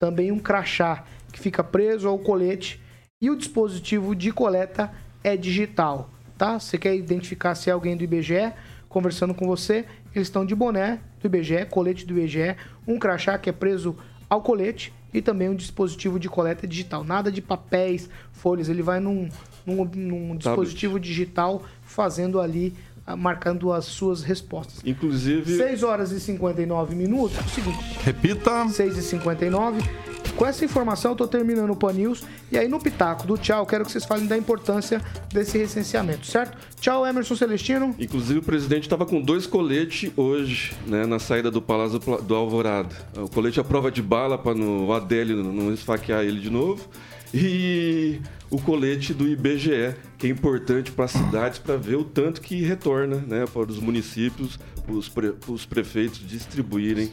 Também um crachá que fica preso ao colete e o dispositivo de coleta é digital, tá? Você quer identificar se é alguém do IBGE conversando com você, eles estão de boné do IBGE, colete do IBGE, um crachá que é preso ao colete e também um dispositivo de coleta digital. Nada de papéis, folhas, ele vai num, num, num dispositivo digital fazendo ali, ah, marcando as suas respostas. Inclusive. 6 horas e 59 minutos. É o seguinte. Repita. 6 e 59. Com essa informação, eu tô terminando o Pan News. E aí, no Pitaco do Tchau, quero que vocês falem da importância desse recenseamento, certo? Tchau, Emerson Celestino. Inclusive, o presidente estava com dois coletes hoje, né, na saída do Palácio do Alvorada. O colete à prova de bala para o Adélio não esfaquear ele de novo. E o colete do IBGE, que é importante para as cidades para ver o tanto que retorna né, para os municípios, os, pre, os prefeitos distribuírem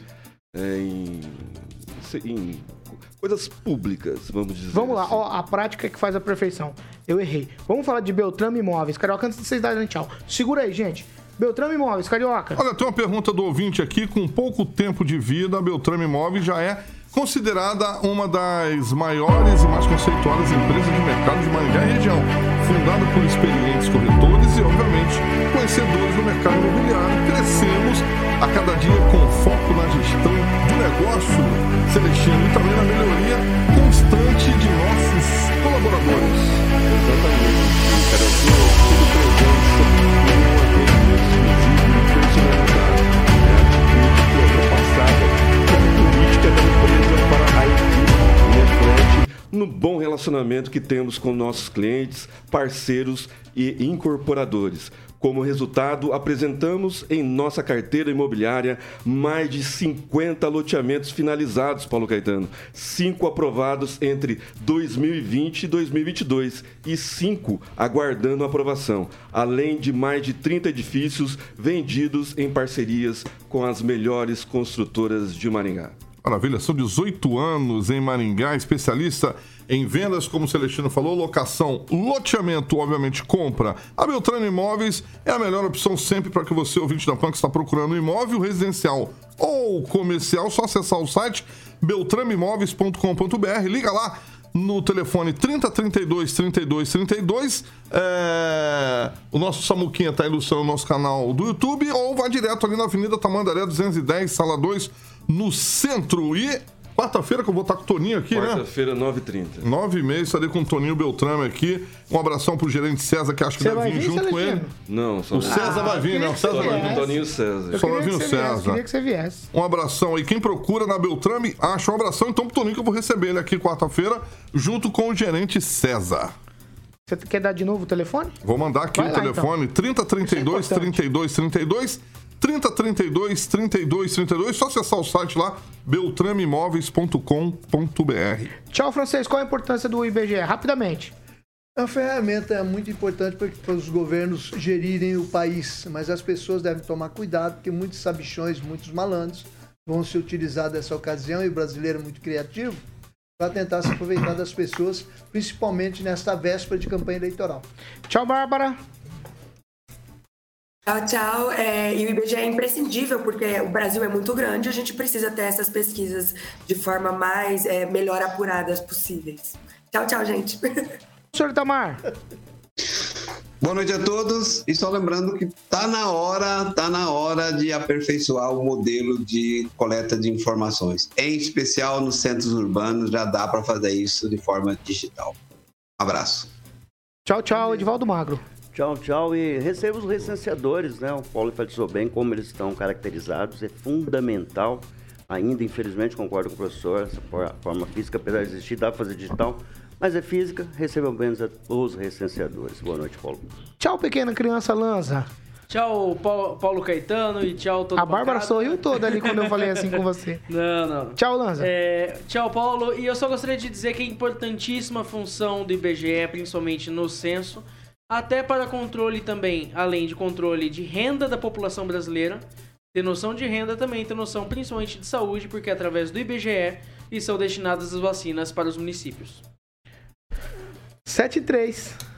é, em, em coisas públicas, vamos dizer. Vamos lá, ó, a prática que faz a perfeição. Eu errei. Vamos falar de Beltrame Imóveis. Carioca, antes de vocês darem tchau. Segura aí, gente. Beltrame Imóveis, Carioca. Olha, tem uma pergunta do ouvinte aqui. Com pouco tempo de vida, a Beltrame Imóveis já é considerada uma das maiores e mais conceituadas empresas de mercado de Maringá e região, fundada por experientes corretores e, obviamente, conhecedores do mercado imobiliário. Crescemos a cada dia com foco na gestão do negócio, Celestino, e também na melhoria constante de nossos colaboradores. Exatamente. Cara, eu tive no bom relacionamento que temos com nossos clientes, parceiros e incorporadores. Como resultado, apresentamos em nossa carteira imobiliária mais de 50 loteamentos finalizados, Paulo Caetano. Cinco aprovados entre 2020 e 2022 e cinco aguardando aprovação, além de mais de 30 edifícios vendidos em parcerias com as melhores construtoras de Maringá. Maravilha, são 18 anos em Maringá, especialista em vendas, como o Celestino falou, locação, loteamento, obviamente compra. A Beltrano Imóveis é a melhor opção sempre para que você, ouvinte da PAN, que está procurando um imóvel residencial ou comercial, só acessar o site beltramimóveis.com.br, liga lá no telefone 3032 32 32. É... O nosso Samuquinha está ilustrando o nosso canal do YouTube ou vai direto ali na Avenida Tamandaré 210, sala 2, no centro. E quarta-feira que eu vou estar com o Toninho aqui, né? Quarta-feira, 9h30. Nove e meia, estarei com o Toninho Beltrame aqui. Um abração pro gerente César, que acho que Você deve vai vir vir, junto com ele. Não, só O César vai vir, né? O César vai vir. Toninho César. Só vai vir o você viesse, César. queria que você viesse. Um abração aí. Quem procura na Beltrame, acha um abração então pro Toninho que eu vou receber ele aqui quarta-feira, junto com o gerente César. Você quer dar de novo o telefone? Vou mandar aqui Vai o lá, telefone: 3032 Isso é importante. 32 32 3032 32 32. Só acessar o site lá, beltrameimóveis.com.br. Tchau, francês. Qual a importância do IBGE? Rapidamente. É uma ferramenta muito importante para, para os governos gerirem o país, mas as pessoas devem tomar cuidado, porque muitos sabichões, muitos malandros vão se utilizar dessa ocasião, e o brasileiro é muito criativo, para tentar se aproveitar das pessoas, principalmente nesta véspera de campanha eleitoral. Tchau, Bárbara. Tchau, tchau. É, e o IBGE é imprescindível porque o Brasil é muito grande, a gente precisa ter essas pesquisas de forma mais é, melhor apuradas possíveis. Tchau, tchau, gente. Senhor Itamar. Boa noite a todos. E só lembrando que tá na hora, tá na hora de aperfeiçoar o modelo de coleta de informações. Em especial nos centros urbanos, já dá para fazer isso de forma digital. Abraço. Tchau, tchau, Edivaldo Magro. Tchau, tchau. E receba os recenseadores, né? O Paulo enfatizou bem como eles estão caracterizados. É fundamental. Ainda, infelizmente, concordo com o professor, essa for- forma física, apesar de existir, dá para fazer digital. Mas é física, recebam bem os- os recenseadores. Boa noite, Paulo. Tchau, pequena criança Lanza. Tchau, Paulo, Paulo Caetano e tchau todo A Bárbara sorriu toda ali quando eu falei assim com você. Não, não. Tchau, Lanza. É, tchau, Paulo. E eu só gostaria de dizer que é importantíssima a função do IBGE, principalmente no censo, até para controle também, além de controle de renda da população brasileira, ter noção de renda também, ter noção principalmente de saúde, porque é através do IBGE e são destinadas as vacinas para os municípios. 7 e 3.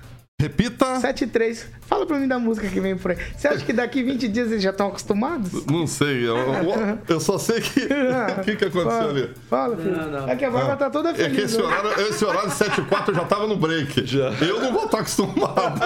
Repita. 7 e 3. Fala pra mim da música que vem por aí. Você acha que daqui 20 dias eles já estão acostumados? Não sei, eu, eu- eu só sei que. O que, que aconteceu Fala, ali? Fala, filho. Não, não. É que a Bárbara tá toda É feliz. que esse né? horário, esse horário de 7 e 4 eu já tava no break. Já. Eu não vou estar acostumado.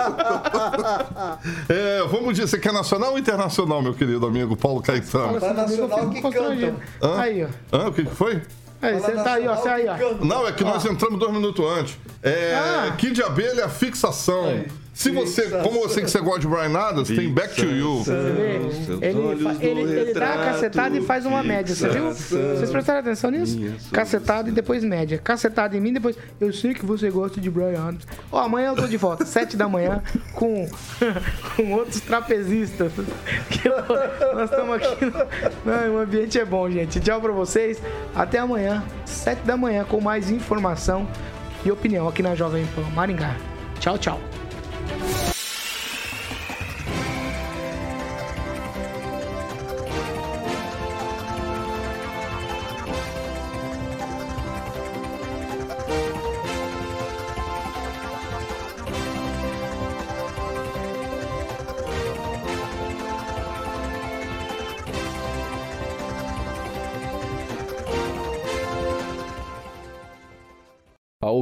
É, vamos dizer, você quer nacional ou internacional, meu querido amigo Paulo Caetano? Tá nacional que constrangido. Hã? Aí, ó. Hã? O que, que foi? Aí, você tá aí, ó. Você aí, ó. Não, é que nós entramos dois minutos antes. É, Ah. Kid de Abelha, fixação. Se você, como eu sei que você gosta de Brian Adams, tem Back to You. Você vê? Ele, ele, ele dá a cacetada e faz uma média, você viu? Vocês prestaram atenção nisso? Cacetada e depois média. Cacetada em mim, depois. Eu sei que você gosta de Brian Adams. Ó, amanhã eu tô de volta, 7 da manhã, com, com outros trapezistas. Nós estamos aqui. No... Não, o ambiente é bom, gente. Tchau pra vocês. Até amanhã, 7 da manhã, com mais informação e opinião aqui na Jovem Pan Maringá. Tchau, tchau. Thank you.